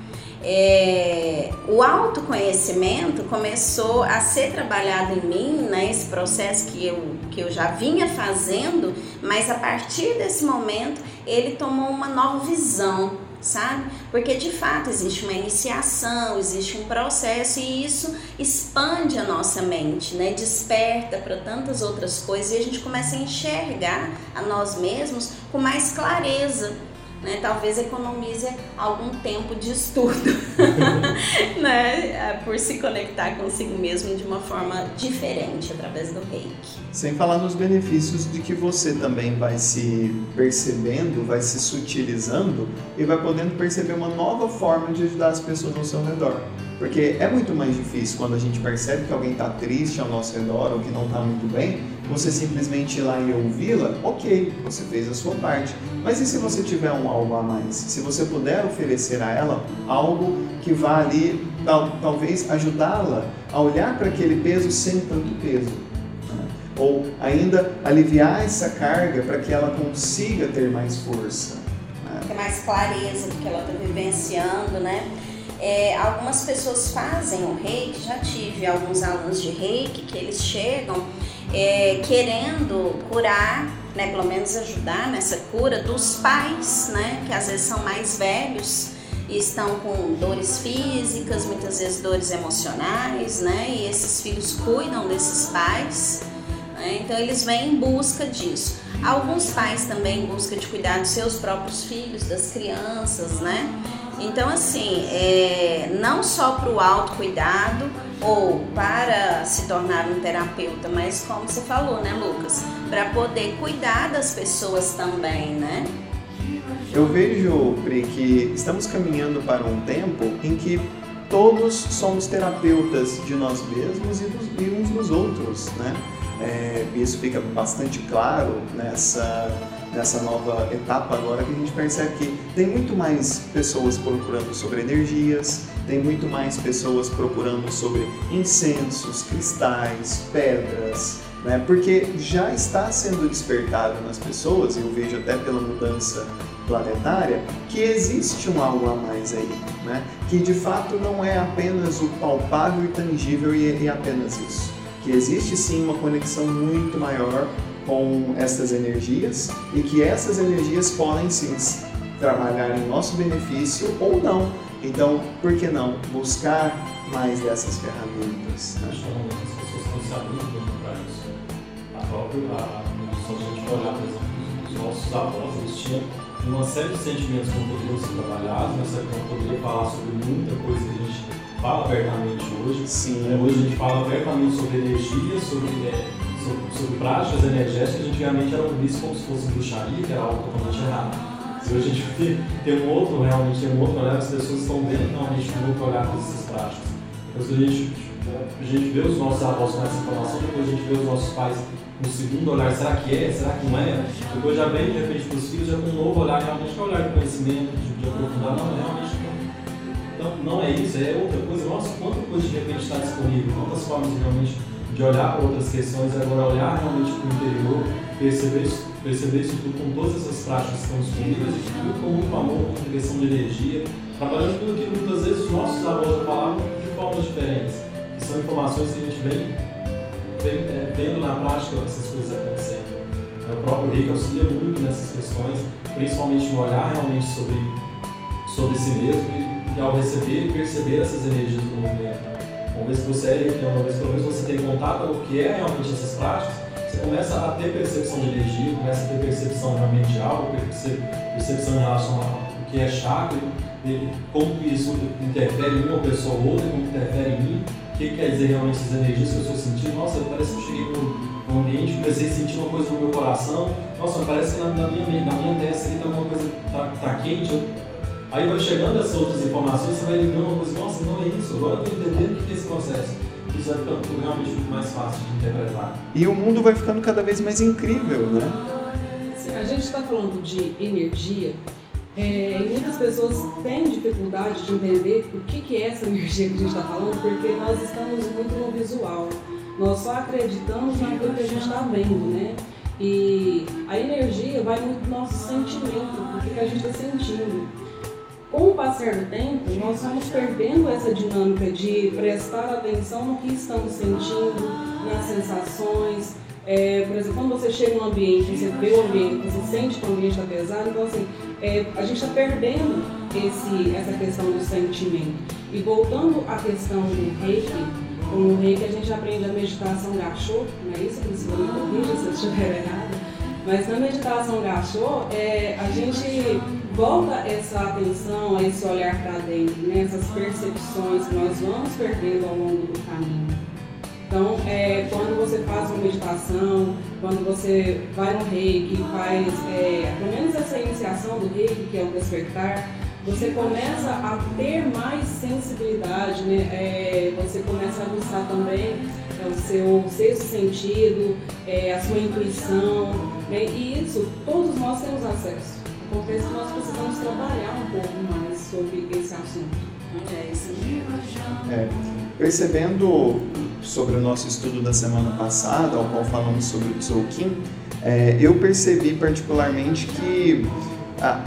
é, o autoconhecimento começou a ser trabalhado em mim, né, esse processo que eu, que eu já vinha fazendo, mas a partir desse momento ele tomou uma nova visão sabe? Porque de fato existe uma iniciação, existe um processo e isso expande a nossa mente, né? Desperta para tantas outras coisas e a gente começa a enxergar a nós mesmos com mais clareza né? Talvez economize algum tempo de estudo, né? É, por se conectar consigo mesmo de uma forma diferente através do reiki. Sem falar nos benefícios de que você também vai se percebendo, vai se sutilizando e vai podendo perceber uma nova forma de ajudar as pessoas ao seu redor. Porque é muito mais difícil quando a gente percebe que alguém está triste ao nosso redor ou que não está muito bem, você simplesmente ir lá e ouvi-la, ok, você fez a sua parte. Mas e se você tiver um algo a mais? Se você puder oferecer a ela algo que vá ali, tal, talvez ajudá-la a olhar para aquele peso sem tanto peso. Né? Ou ainda aliviar essa carga para que ela consiga ter mais força. Né? Ter mais clareza do que ela está vivenciando, né? É, algumas pessoas fazem o reiki, já tive alguns alunos de reiki que eles chegam é, querendo curar, né, pelo menos ajudar nessa cura dos pais, né, que às vezes são mais velhos e estão com dores físicas, muitas vezes dores emocionais, né, e esses filhos cuidam desses pais Né? Então eles vêm em busca disso. Alguns pais também em busca de cuidar dos seus próprios filhos, das crianças, né? Então, assim, é, não só para o autocuidado ou para se tornar um terapeuta, mas como você falou, né, Lucas? Para poder cuidar das pessoas também, né? Eu vejo, Pri, que estamos caminhando para um tempo em que todos somos terapeutas de nós mesmos e, dos, e uns dos outros, né? É, isso fica bastante claro nessa, nessa nova etapa agora que a gente percebe que tem muito mais pessoas procurando sobre energias, tem muito mais pessoas procurando sobre incensos, cristais, pedras, né? porque já está sendo despertado nas pessoas, e eu vejo até pela mudança planetária, que existe um algo a mais aí, né? que de fato não é apenas o palpável e tangível e, e apenas isso, que existe sim uma conexão muito maior com essas energias e que essas energias podem sim trabalhar em nosso benefício ou não. Então, por que não buscar mais dessas ferramentas? Né? As pessoas estão se abrindo para isso. A própria, a, se a gente olhar, por exemplo, os nossos avós, eles tinham uma série de sentimentos que não poderiam ser trabalhados, uma série que não poderia falar sobre muita coisa que a gente fala abertamente hoje. Sim. É, hoje a gente fala abertamente sobre energia, sobre, é, sobre, práticas energéticas, antigamente eram vistas como se fosse bruxaria, que era algo totalmente errado. Se hoje a gente tem um outro, realmente tem um outro olhar, as pessoas estão vendo realmente um outro olhar para essas práticas. Depois a gente, a gente vê os nossos avós com essa informação, depois a gente vê os nossos pais um segundo olhar, será que é, será que não é? Depois já vem de repente para os filhos já com um novo olhar, realmente que é olhar de conhecimento, de, de aprofundar, não, realmente não. Então não é isso, é outra coisa. Nossa, quanta coisa de repente está disponível, quantas formas realmente de olhar para outras questões, agora olhar realmente para o interior, perceber isso, perceber isso tudo com todas essas práticas que estão disponíveis, e tudo com muito amor, com questão de energia, trabalhando tudo aquilo que muitas vezes os nossos avós já falavam de formas diferentes. Que são informações que a gente vem vendo na prática essas coisas acontecendo. O próprio Rick auxilia muito nessas questões, principalmente no olhar realmente sobre, sobre si mesmo e, e ao receber e perceber essas energias do movimento. Uma vez que você é, uma vez pelo menos você tem contato com o que é realmente essas práticas, você começa a ter percepção de energia, começa a ter percepção realmente de algo, percepção em relação ao que é chakra, como isso interfere em uma pessoa ou outra, como interfere em mim, o que quer dizer realmente essas energias que eu estou sentindo? Nossa, parece que eu cheguei num, ambiente, comecei a sentir uma coisa no meu coração. Nossa, parece que na, na minha, na minha testa aqui está uma coisa tá, tá quente. Aí vai chegando essas outras informações, você vai ligando uma coisa, nossa, não é isso, agora eu estou entendendo o que é esse processo. Isso vai ficando realmente muito mais fácil de interpretar. E o mundo vai ficando cada vez mais incrível, né? A gente está falando de energia, é, muitas pessoas têm dificuldade de entender o que, que é essa energia que a gente está falando, porque nós estamos muito no visual. Nós só acreditamos naquilo que a gente está vendo, né? E a energia vai muito do nosso sentimento, que, que a gente está sentindo. Com o passar do tempo, nós vamos perdendo essa dinâmica de prestar atenção no que estamos sentindo, nas sensações, é, por exemplo, quando você chega num ambiente, você vê o ambiente, você sente que o ambiente está pesado, então assim, é, a gente está perdendo esse, essa questão do sentimento. E voltando à questão do reiki, com o reiki a gente aprende a meditação gachô, não é isso? Principalmente corrija se eu estiver errado. Mas na meditação gachô, é, a gente volta essa atenção, esse olhar para dentro, né? essas percepções que nós vamos perdendo ao longo do caminho. Então, é, quando você faz uma meditação, quando você vai no reiki, faz é, pelo menos essa iniciação do reiki, que é o despertar, você começa a ter mais sensibilidade, né? É, você começa a buscar também é, o seu sexto sentido, é, a sua intuição, né? e isso todos nós temos acesso. Acontece que nós precisamos trabalhar um pouco mais sobre esse assunto. É isso mesmo. É, percebendo sobre o nosso estudo da semana passada, ao qual falamos sobre o Tzolk'in, é, eu percebi particularmente que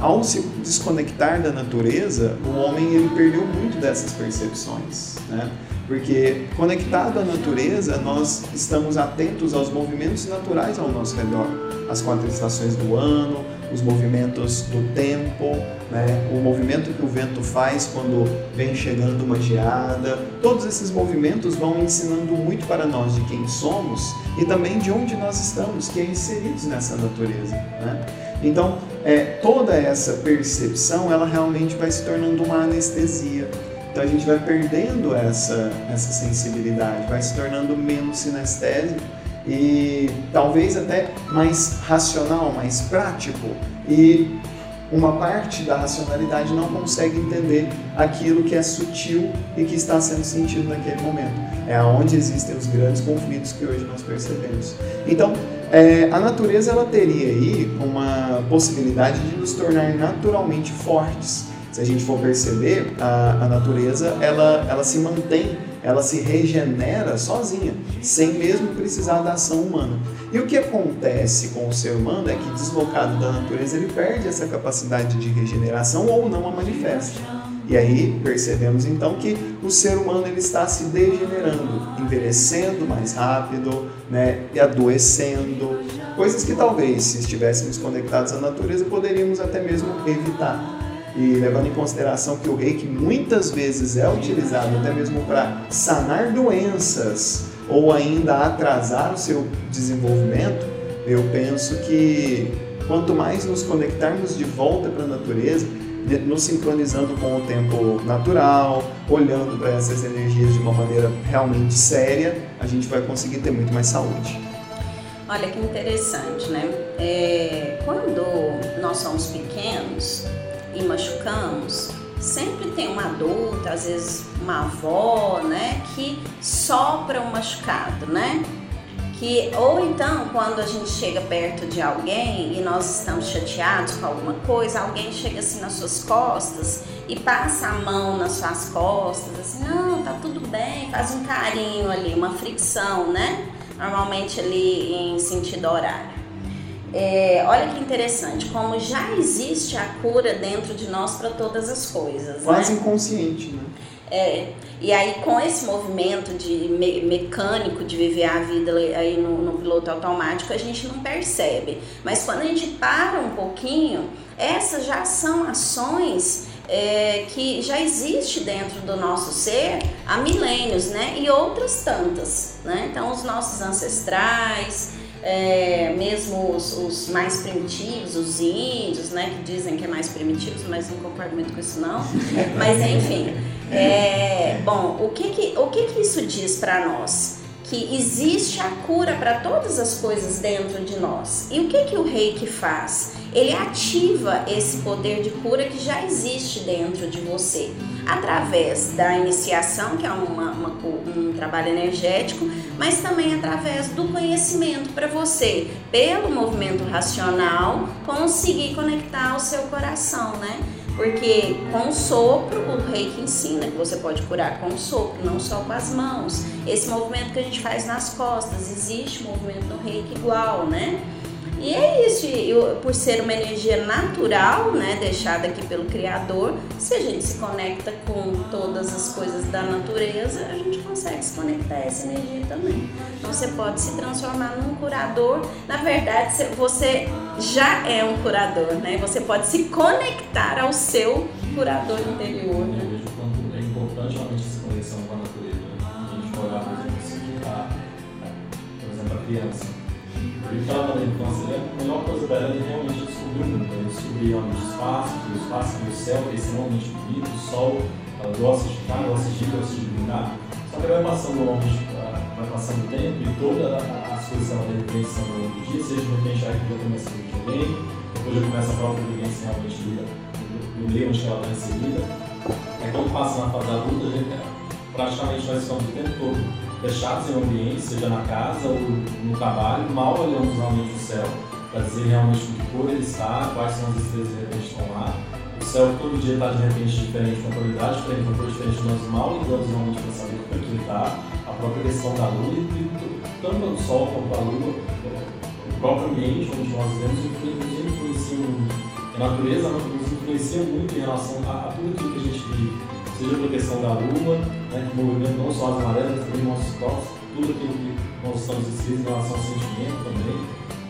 ao se desconectar da natureza, o homem ele perdeu muito dessas percepções, né? Porque conectado à natureza, nós estamos atentos aos movimentos naturais ao nosso redor, as quatro estações do ano, os movimentos do tempo, né? o movimento que o vento faz quando vem chegando uma geada. Todos esses movimentos vão ensinando muito para nós de quem somos e também de onde nós estamos, que é inseridos nessa natureza. Né? Então, é, toda essa percepção, ela realmente vai se tornando uma anestesia. Então a gente vai perdendo essa, essa sensibilidade, vai se tornando menos sinestésico e talvez até mais racional, mais prático. E uma parte da racionalidade não consegue entender aquilo que é sutil e que está sendo sentido naquele momento. É onde existem os grandes conflitos que hoje nós percebemos. Então, é, a natureza ela teria aí uma possibilidade de nos tornar naturalmente fortes. Se a gente for perceber, a, a natureza ela, ela se mantém ela se regenera sozinha, sem mesmo precisar da ação humana. E o que acontece com o ser humano é que, deslocado da natureza, ele perde essa capacidade de regeneração ou não a manifesta. E aí percebemos então que o ser humano ele está se degenerando, envelhecendo mais rápido, né, e adoecendo, coisas que talvez, se estivéssemos conectados à natureza, poderíamos até mesmo evitar e levando em consideração que o reiki muitas vezes é utilizado até mesmo para sanar doenças ou ainda atrasar o seu desenvolvimento, eu penso que quanto mais nos conectarmos de volta para a natureza, nos sincronizando com o tempo natural, olhando para essas energias de uma maneira realmente séria, a gente vai conseguir ter muito mais saúde. Olha que interessante, né? É, quando nós somos pequenos, e machucamos, sempre tem uma adulta, às vezes uma avó, né, que sopra um machucado, né? Que, ou então, quando a gente chega perto de alguém e nós estamos chateados com alguma coisa, alguém chega assim nas suas costas e passa a mão nas suas costas, assim, não, tá tudo bem, faz um carinho ali, uma fricção, né? Normalmente ali em sentido horário. É, olha que interessante, como já existe a cura dentro de nós para todas as coisas. Quase né? inconsciente, né? É, e aí com esse movimento de me mecânico de viver a vida aí no, no, piloto automático, a gente não percebe. Mas quando a gente para um pouquinho, essas já são ações é, que já existe dentro do nosso ser há milênios, né? E outras tantas, né? Então os nossos ancestrais, é, os, os, mais primitivos, os índios, né, que dizem que é mais primitivos, mas não concordo muito com isso não. Mas enfim, é, bom, o que que, o que que isso diz para nós? Que existe a cura para todas as coisas dentro de nós. E o que que o reiki faz? Ele ativa esse poder de cura que já existe dentro de você através da iniciação, que é uma, uma, um trabalho energético, mas também através do conhecimento para você, pelo movimento racional, conseguir conectar o seu coração, né? Porque com sopro, o reiki ensina que você pode curar com sopro, não só com as mãos. Esse movimento que a gente faz nas costas, existe movimento no reiki igual, né? E é isso, eu, por ser uma energia natural, né, deixada aqui pelo Criador, se a gente se conecta com todas as coisas da natureza, a gente consegue se conectar a essa energia também. Então você pode se transformar num curador. Na verdade, você já é um curador, né? Você pode se conectar ao seu curador interior. Né? Eu vejo quanto é importante realmente essa conexão com a natureza. Né? A gente olhar, por exemplo, por exemplo, a criança brincava na infância, né? a melhor coisa dela é realmente descobrir o mundo, né? descobrir onde o espaço, o espaço e o céu, que é extremamente bonito, o sol, ela gosta de ficar, gosta de ir, gosta de brincar. Só que vai passando longe, vai passando o tempo e todas as coisas ela vai vivenciando ao longo do dia, seja no que já começa no videogame, depois já começa a própria vivência realmente no meio onde ela está inserida. Aí quando passa na fase adulta, a gente, praticamente nós estamos o tempo todo fechados em ambiente, seja na casa ou no trabalho, mal olhamos realmente o céu para dizer realmente que cor ele está, quais são as estrelas de repente estão lá. O céu todo dia está de repente diferente, com qualidade diferente, com cor diferente, nós mal ligamos realmente para saber como é que ele está, a própria questão da lua e tanto o sol quanto a lua, o próprio ambiente onde nós vivemos influencia muito. A natureza nos influencia muito em relação a tudo aquilo que a gente vive seja pela questão da lua, né, que movimenta não só as amarelas, mas também nossos corpos, tudo aquilo que nós estamos inscritos em relação ao sentimento também,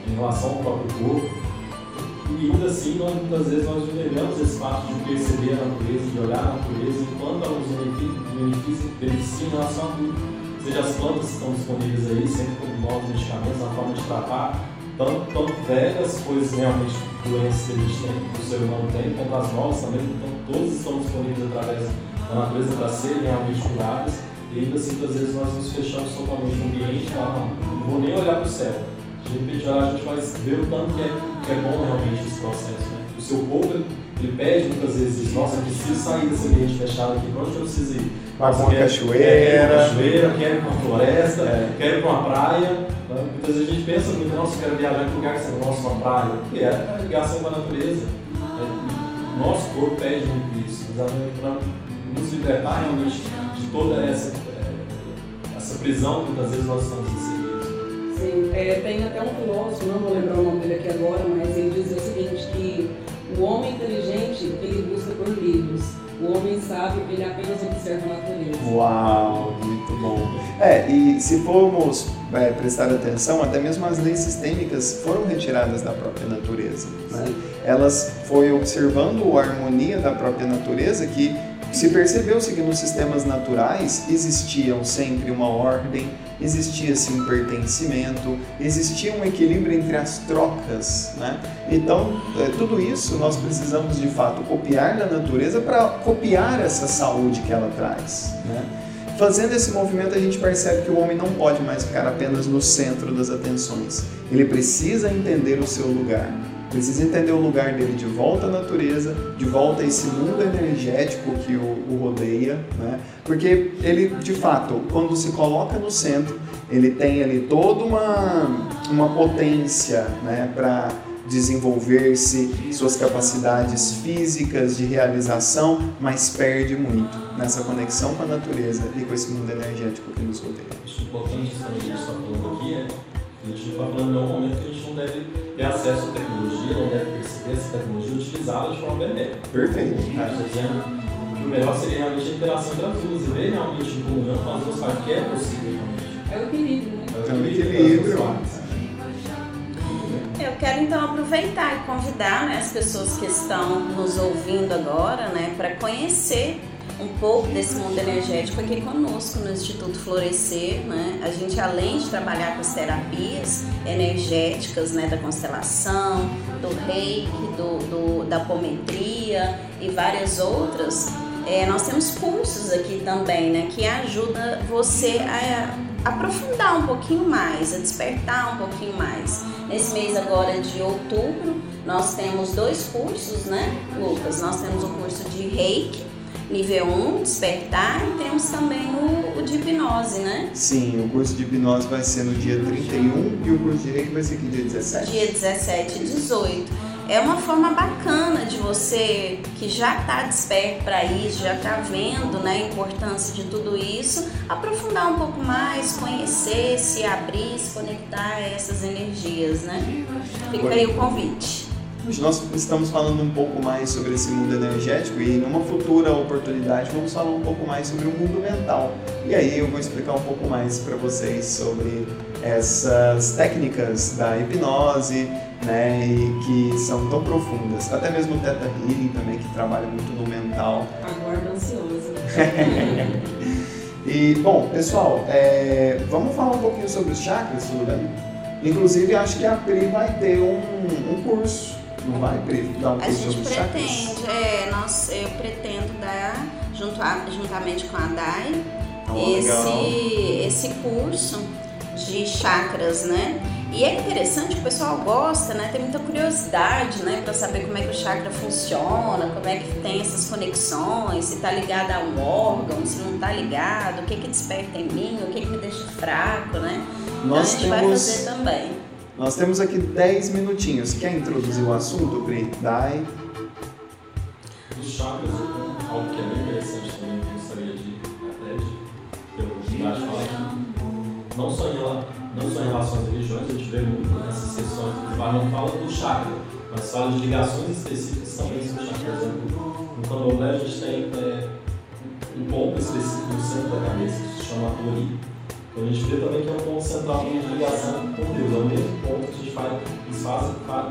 em relação ao próprio corpo. E ainda assim, nós, muitas vezes nós entendemos esse fato de perceber a natureza, de olhar a natureza, enquanto ela nos beneficia, em relação a tudo. Seja as plantas que estão disponíveis aí, sempre com novos medicamentos, a forma de tratar, tanto, tanto velhas coisas realmente doenças que a gente tem, que o ser humano tem, quanto as novas também, então todas estão disponíveis através da natureza para serem realmente curadas. E ainda assim, muitas vezes nós nos fechamos totalmente no ambiente e falamos, não vou nem olhar para o céu de repente a gente vai ver o tanto que é, que é bom realmente esse processo. Né? O seu corpo, ele pede muitas vezes, nossa, eu preciso sair desse ambiente fechado aqui, para onde eu preciso ir? Vai para uma quer, cachoeira. Quer uma cachoeira, quer ir para uma floresta, é. quer ir para uma praia. Né? Muitas vezes a gente pensa muito, nossa, eu quero viajar para um lugar que seja nossa, uma praia. Porque é a ligação com a natureza. É, nosso corpo pede muito isso, exatamente para nos libertar realmente de toda essa, é, essa prisão que muitas vezes nós estamos inseridos. Sim, é, tem até um filósofo, não vou lembrar o nome dele aqui agora, mas ele dizia o seguinte, que o homem inteligente, ele busca por livros. O homem sábio, ele apenas observa a natureza. Uau, muito bom. É, e se formos é, prestar atenção, até mesmo as leis sistêmicas foram retiradas da própria natureza. Né? Elas foi observando a harmonia da própria natureza que se percebeu-se que nos sistemas naturais existiam sempre uma ordem, existia-se um pertencimento, existia um equilíbrio entre as trocas. Né? Então, é, tudo isso nós precisamos de fato copiar da natureza para copiar essa saúde que ela traz. Né? Fazendo esse movimento, a gente percebe que o homem não pode mais ficar apenas no centro das atenções. Ele precisa entender o seu lugar. Precisa entender o lugar dele de volta à natureza, de volta a esse mundo energético que o, o rodeia, né? Porque ele, de fato, quando se coloca no centro, ele tem ali toda uma, uma potência, né? Para desenvolver-se, suas capacidades físicas de realização, mas perde muito nessa conexão com a natureza e com esse mundo energético que nos rodeia. Acho importante também que a gente está falando aqui é a gente não está falando em nenhum momento que a gente não deve ter acesso à tecnologia, não deve perceber essa tecnologia e utilizá-la de forma benéfica. Perfeito. A gente está dizendo que o melhor seria realmente a interação entre as duas e ver realmente em comunhão com as duas partes que é possível realmente. É o equilíbrio, né? É o equilíbrio. Eu quero então aproveitar e convidar né, as pessoas que estão nos ouvindo agora né, para conhecer um pouco desse mundo energético aqui conosco no Instituto Florescer. Né? A gente, além de trabalhar com as terapias energéticas né, da constelação, do reiki, do, do da apometria e várias outras, é, nós temos cursos aqui também né, que ajuda você a aprofundar um pouquinho mais, a despertar um pouquinho mais. Nesse mês agora de outubro, nós temos dois cursos, né, Lucas? Nós temos o curso de Reiki, nível 1, despertar, e temos também o, o, de hipnose, né? Sim, o curso de hipnose vai ser no dia 31 e o curso de reiki vai ser aqui dia 17. Dia 17 e 18. É uma forma bacana de você que já está desperto para isso, já está vendo né, a importância de tudo isso, aprofundar um pouco mais, conhecer, se abrir, se conectar a essas energias, né? Fica aí o convite. Nós estamos falando um pouco mais sobre esse mundo energético e numa futura oportunidade vamos falar um pouco mais sobre o mundo mental. E aí eu vou explicar um pouco mais para vocês sobre essas técnicas da hipnose, né, e que são tão profundas. Até mesmo o Theta Healing também, que trabalha muito no mental. Aguardo ansioso. e, bom, pessoal, é, vamos falar um pouquinho sobre os chakras, tudo bem? Inclusive, acho que a Pri vai ter um, um curso não vai dar um A gente pretende, é, nós, eu pretendo dar, junto a, juntamente com a DAI, oh, esse, esse curso de chakras, né? E é interessante, o pessoal gosta, né? Tem muita curiosidade, né? Para saber como é que o chakra funciona, como é que tem essas conexões, se tá ligado a um órgão, se não tá ligado, o que que desperta em mim, o que que me deixa fraco, né? Nós então a gente temos... vai fazer também. Nós temos aqui 10 minutinhos. Quer introduzir o assunto, Pri? Dai. Os chakras, algo que é bem interessante também, que eu gostaria de até de oportunidade de falar aqui. Não só, em, não só em relação às religiões, a gente vê muito nessas sessões que não fala do chakra, mas fala de ligações específicas também sobre o chakra. Por exemplo, no candomblé a gente tem é, um ponto específico no centro da cabeça que se chama Tori Então a gente vê também que é um ponto central de ligação com Deus, é o mesmo ponto que a gente faz, eles fazem, faz,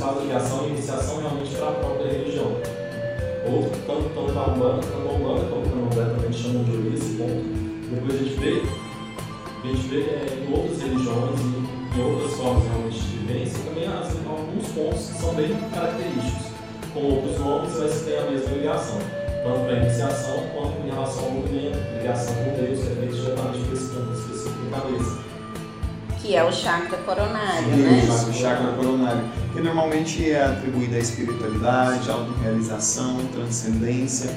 faz a ligação e iniciação realmente para a própria religião. Outro, tanto, tanto a umbanda, tanto a umbanda como a candomblé também chamam de esse ponto. Depois a gente vê, a gente vê é, em outras religiões e em outras formas realmente de vivência também há assim, alguns pontos que são bem característicos. Com outros nomes, mas têm a mesma ligação tanto para a iniciação quanto em relação ao movimento, ligação com Deus, que é feito diretamente por esse ponto específico da cabeça. Que é o chakra coronário, Sim, né? O chakra coronário, que normalmente é atribuído à espiritualidade, autorrealização, transcendência.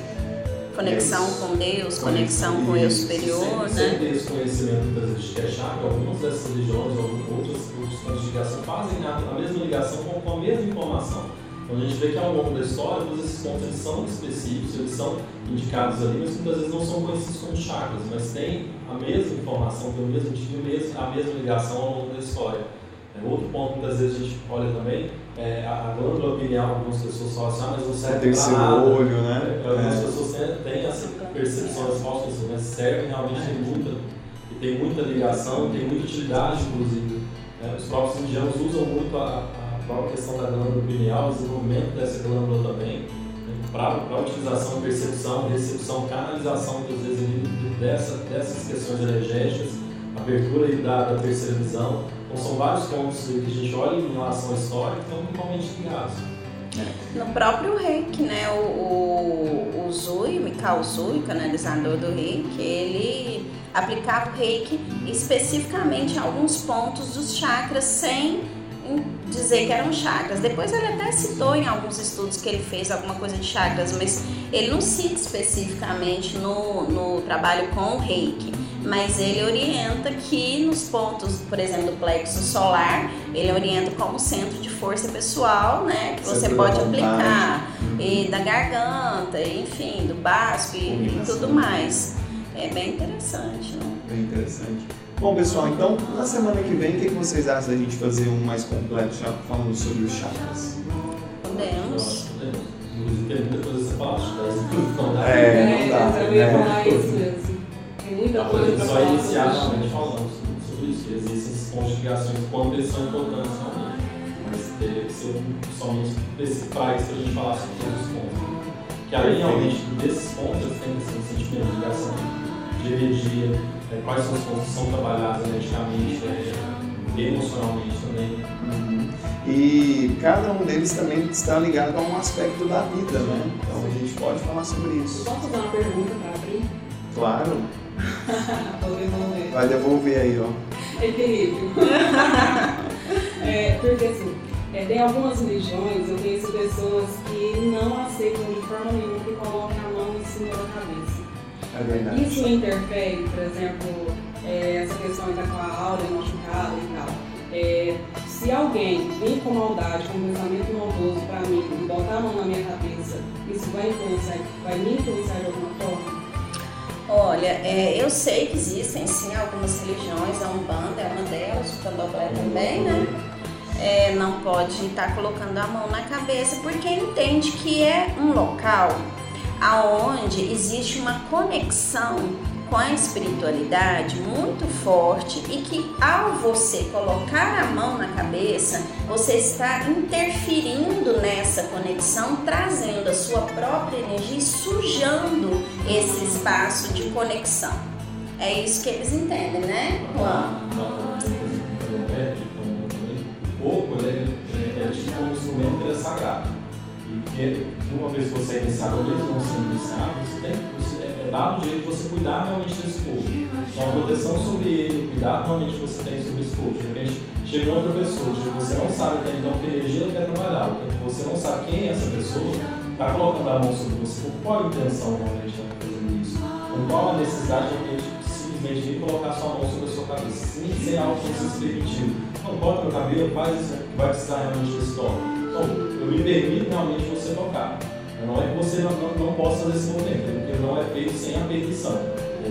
Conexão com Deus, conexão com o eu superior, sem, né? Sem esse conhecimento das que é chakra, algumas dessas religiões, outros, outros pontos de ligação fazem a, mesma ligação com a mesma informação. Então a gente vê que ao longo da história, todos esses pontos eles são específicos, eles são indicados ali, mas muitas vezes não são conhecidos como chakras, mas tem a mesma informação, tem o mesmo tipo, a mesma ligação ao longo da história. É, outro ponto que muitas vezes a gente olha também é a, glândula pineal, algumas pessoas falam assim, ah, mas não serve para nada. olho, né? É, algumas é. pessoas têm, têm essa percepção, as falsas mas serve realmente, tem muita, e tem muita ligação, tem muita utilidade, inclusive. Né? Os próprios indianos usam muito a, a a questão da glândula pineal, desenvolvimento dessa glândula também, né, para a utilização, percepção, recepção, canalização dos desequilíbrios dessa, dessas questões energéticas, abertura da, da terceira visão. Então são vários pontos que a gente olha em relação à história que estão totalmente ligados. No próprio reiki, né, o, o, o Zui, Mikao Zui, canalizador do reiki, ele aplicava o reiki especificamente em alguns pontos dos chakras sem dizer que eram chakras. Depois ele até citou em alguns estudos que ele fez alguma coisa de chakras, mas ele não cita especificamente no, no trabalho com o reiki. Mas ele orienta que nos pontos, por exemplo, do plexo solar, ele orienta como centro de força pessoal, né? Que você pode aplicar. E da garganta, enfim, do básico e, e tudo mais. É bem interessante, né? Bem interessante. Bom, pessoal, então na semana que vem, o que vocês acham da gente fazer um mais completo, já falando sobre os chakras? Podemos. Inclusive, tem muita coisa separada. É, não dá. Eu ia falar isso mesmo. Tem muita coisa. Só iniciar realmente falando sobre isso, que existem esses pontos de ligações quando eles são importantes realmente. Mas teria que ser somente principais para a gente falar sobre todos os pontos. Que além realmente desses pontos, eles têm esse sentimento de ligação de energia é, quais são os pontos que são trabalhados energeticamente, é, emocionalmente também. Uhum. E cada um deles também está ligado a um aspecto da vida, né? Então a gente pode falar sobre isso. Posso fazer uma pergunta para abrir? Claro. Vou devolver. Vai devolver aí, ó. É terrível. é, porque assim, é, tem algumas religiões, eu conheço pessoas que não aceitam de forma nenhuma que coloquem a mão em cima da cabeça. É verdade. Isso interfere, por exemplo, é, essa questão estar com a aura machucada e tal. É, se alguém vem com maldade, com um pensamento maldoso para mim e botar a mão na minha cabeça, isso vai influenciar, vai me influenciar de alguma forma? Olha, é, eu sei que existem sim algumas religiões, a Umbanda é uma delas, o Candomblé também, né? É, não pode estar colocando a mão na cabeça porque entende que é um local aonde existe uma conexão com a espiritualidade muito forte e que ao você colocar a mão na cabeça, você está interferindo nessa conexão, trazendo a sua própria energia e sujando esse espaço de conexão. É isso que eles entendem, né, Juan? O corpo é, é, é tipo um instrumento é sagrado. Porque uma vez que você é iniciado, mesmo não sendo iniciado, você tem, você, é, é dado o jeito de você cuidar realmente desse povo. Então a proteção sobre ele, o cuidado realmente que você tem sobre esse povo. De repente chega outra pessoa, tipo, você não sabe até então que energia ele quer trabalhar, você não sabe quem é essa pessoa, está colocando a mão sobre você, com qual intenção realmente de fazendo isso? Com qual a necessidade de simplesmente vir colocar sua mão sobre a sua cabeça, sem, sem algo que você se permitiu. Não, corta meu cabelo, faz isso, vai precisar realmente desse toque. Então, eu me permito realmente você tocar. Não é que você não, não, não possa fazer esse movimento, é porque não é feito sem a permissão.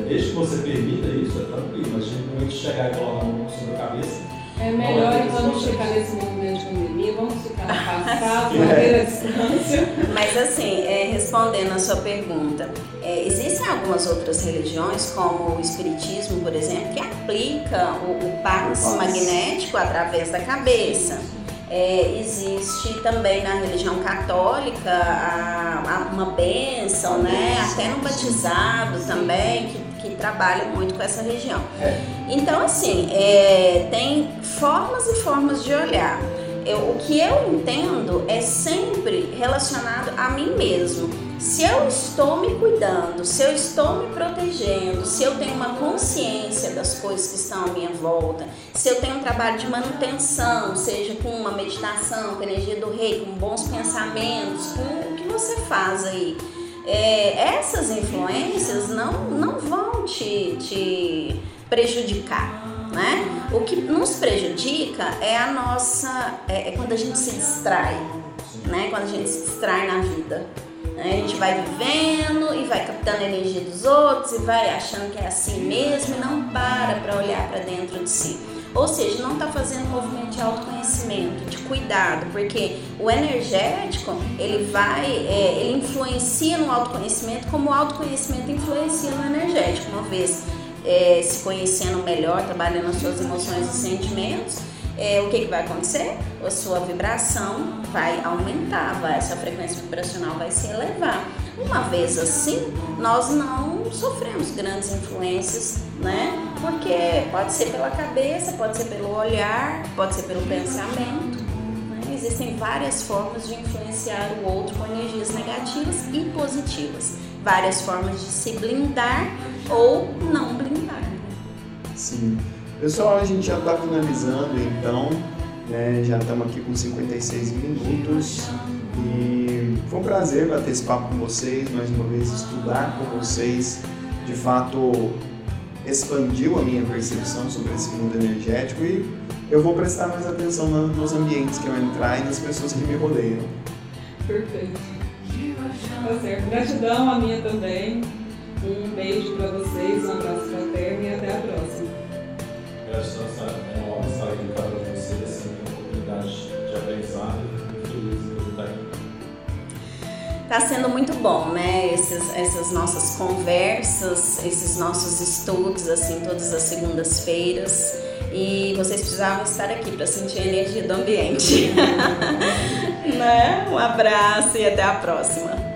Desde que você permita isso, é tranquilo, mas repente chegar e colocar a mão sobre a cabeça, É melhor então não ficar nesse momento de pandemia, vamos ficar afastados, manter a distância. Mas assim, é, respondendo a sua pergunta, é, existem algumas outras religiões, como o Espiritismo, por exemplo, que aplica o, o passe magnético através da cabeça. É, existe também na religião católica a, a uma bênção, né? Até no batizado também, que, que trabalha muito com essa região. Então, assim, é, tem formas e formas de olhar. Eu, o que eu entendo é sempre relacionado a mim mesmo. Se eu estou me cuidando, se eu estou me protegendo, se eu tenho uma consciência das coisas que estão à minha volta, se eu tenho um trabalho de manutenção, seja com uma meditação, com a energia do rei, com bons pensamentos, com o que você faz aí, é, essas influências não, não vão te, te prejudicar. Né? O que nos prejudica é a nossa. É, é quando a gente se distrai, né? quando a gente se distrai na vida. A gente vai vivendo e vai captando a energia dos outros e vai achando que é assim mesmo e não para para olhar para dentro de si. Ou seja, não está fazendo movimento de autoconhecimento, de cuidado, porque o energético ele vai, é, ele influencia no autoconhecimento como o autoconhecimento influencia no energético. Uma vez é, se conhecendo melhor, trabalhando as suas emoções e sentimentos, é, o que, que vai acontecer? A sua vibração vai aumentar, vai, essa frequência vibracional vai se elevar. Uma vez assim, nós não sofremos grandes influências, né? Porque pode ser pela cabeça, pode ser pelo olhar, pode ser pelo pensamento. Né? Existem várias formas de influenciar o outro com energias negativas e positivas. Várias formas de se blindar ou não blindar. Sim. Pessoal, a gente já está finalizando, então, né, já estamos aqui com 56 minutos e foi um prazer bater esse papo com vocês, mais uma vez estudar com vocês, de fato expandiu a minha percepção sobre esse mundo energético e eu vou prestar mais atenção nos ambientes que eu entrar e nas pessoas que me rodeiam. Perfeito. Tá certo. Gratidão a minha também. Um beijo para vocês, um abraço fraterno e até a próxima. Gratidão, é honra estar aqui com cada um de vocês, assim, uma oportunidade de aprendizado e feliz por estar aqui. Tá sendo muito bom, né? Esses, essas nossas conversas, esses nossos estudos, assim, todas as segundas-feiras. E vocês precisavam estar aqui para sentir a energia do ambiente. né? Um abraço e até a próxima.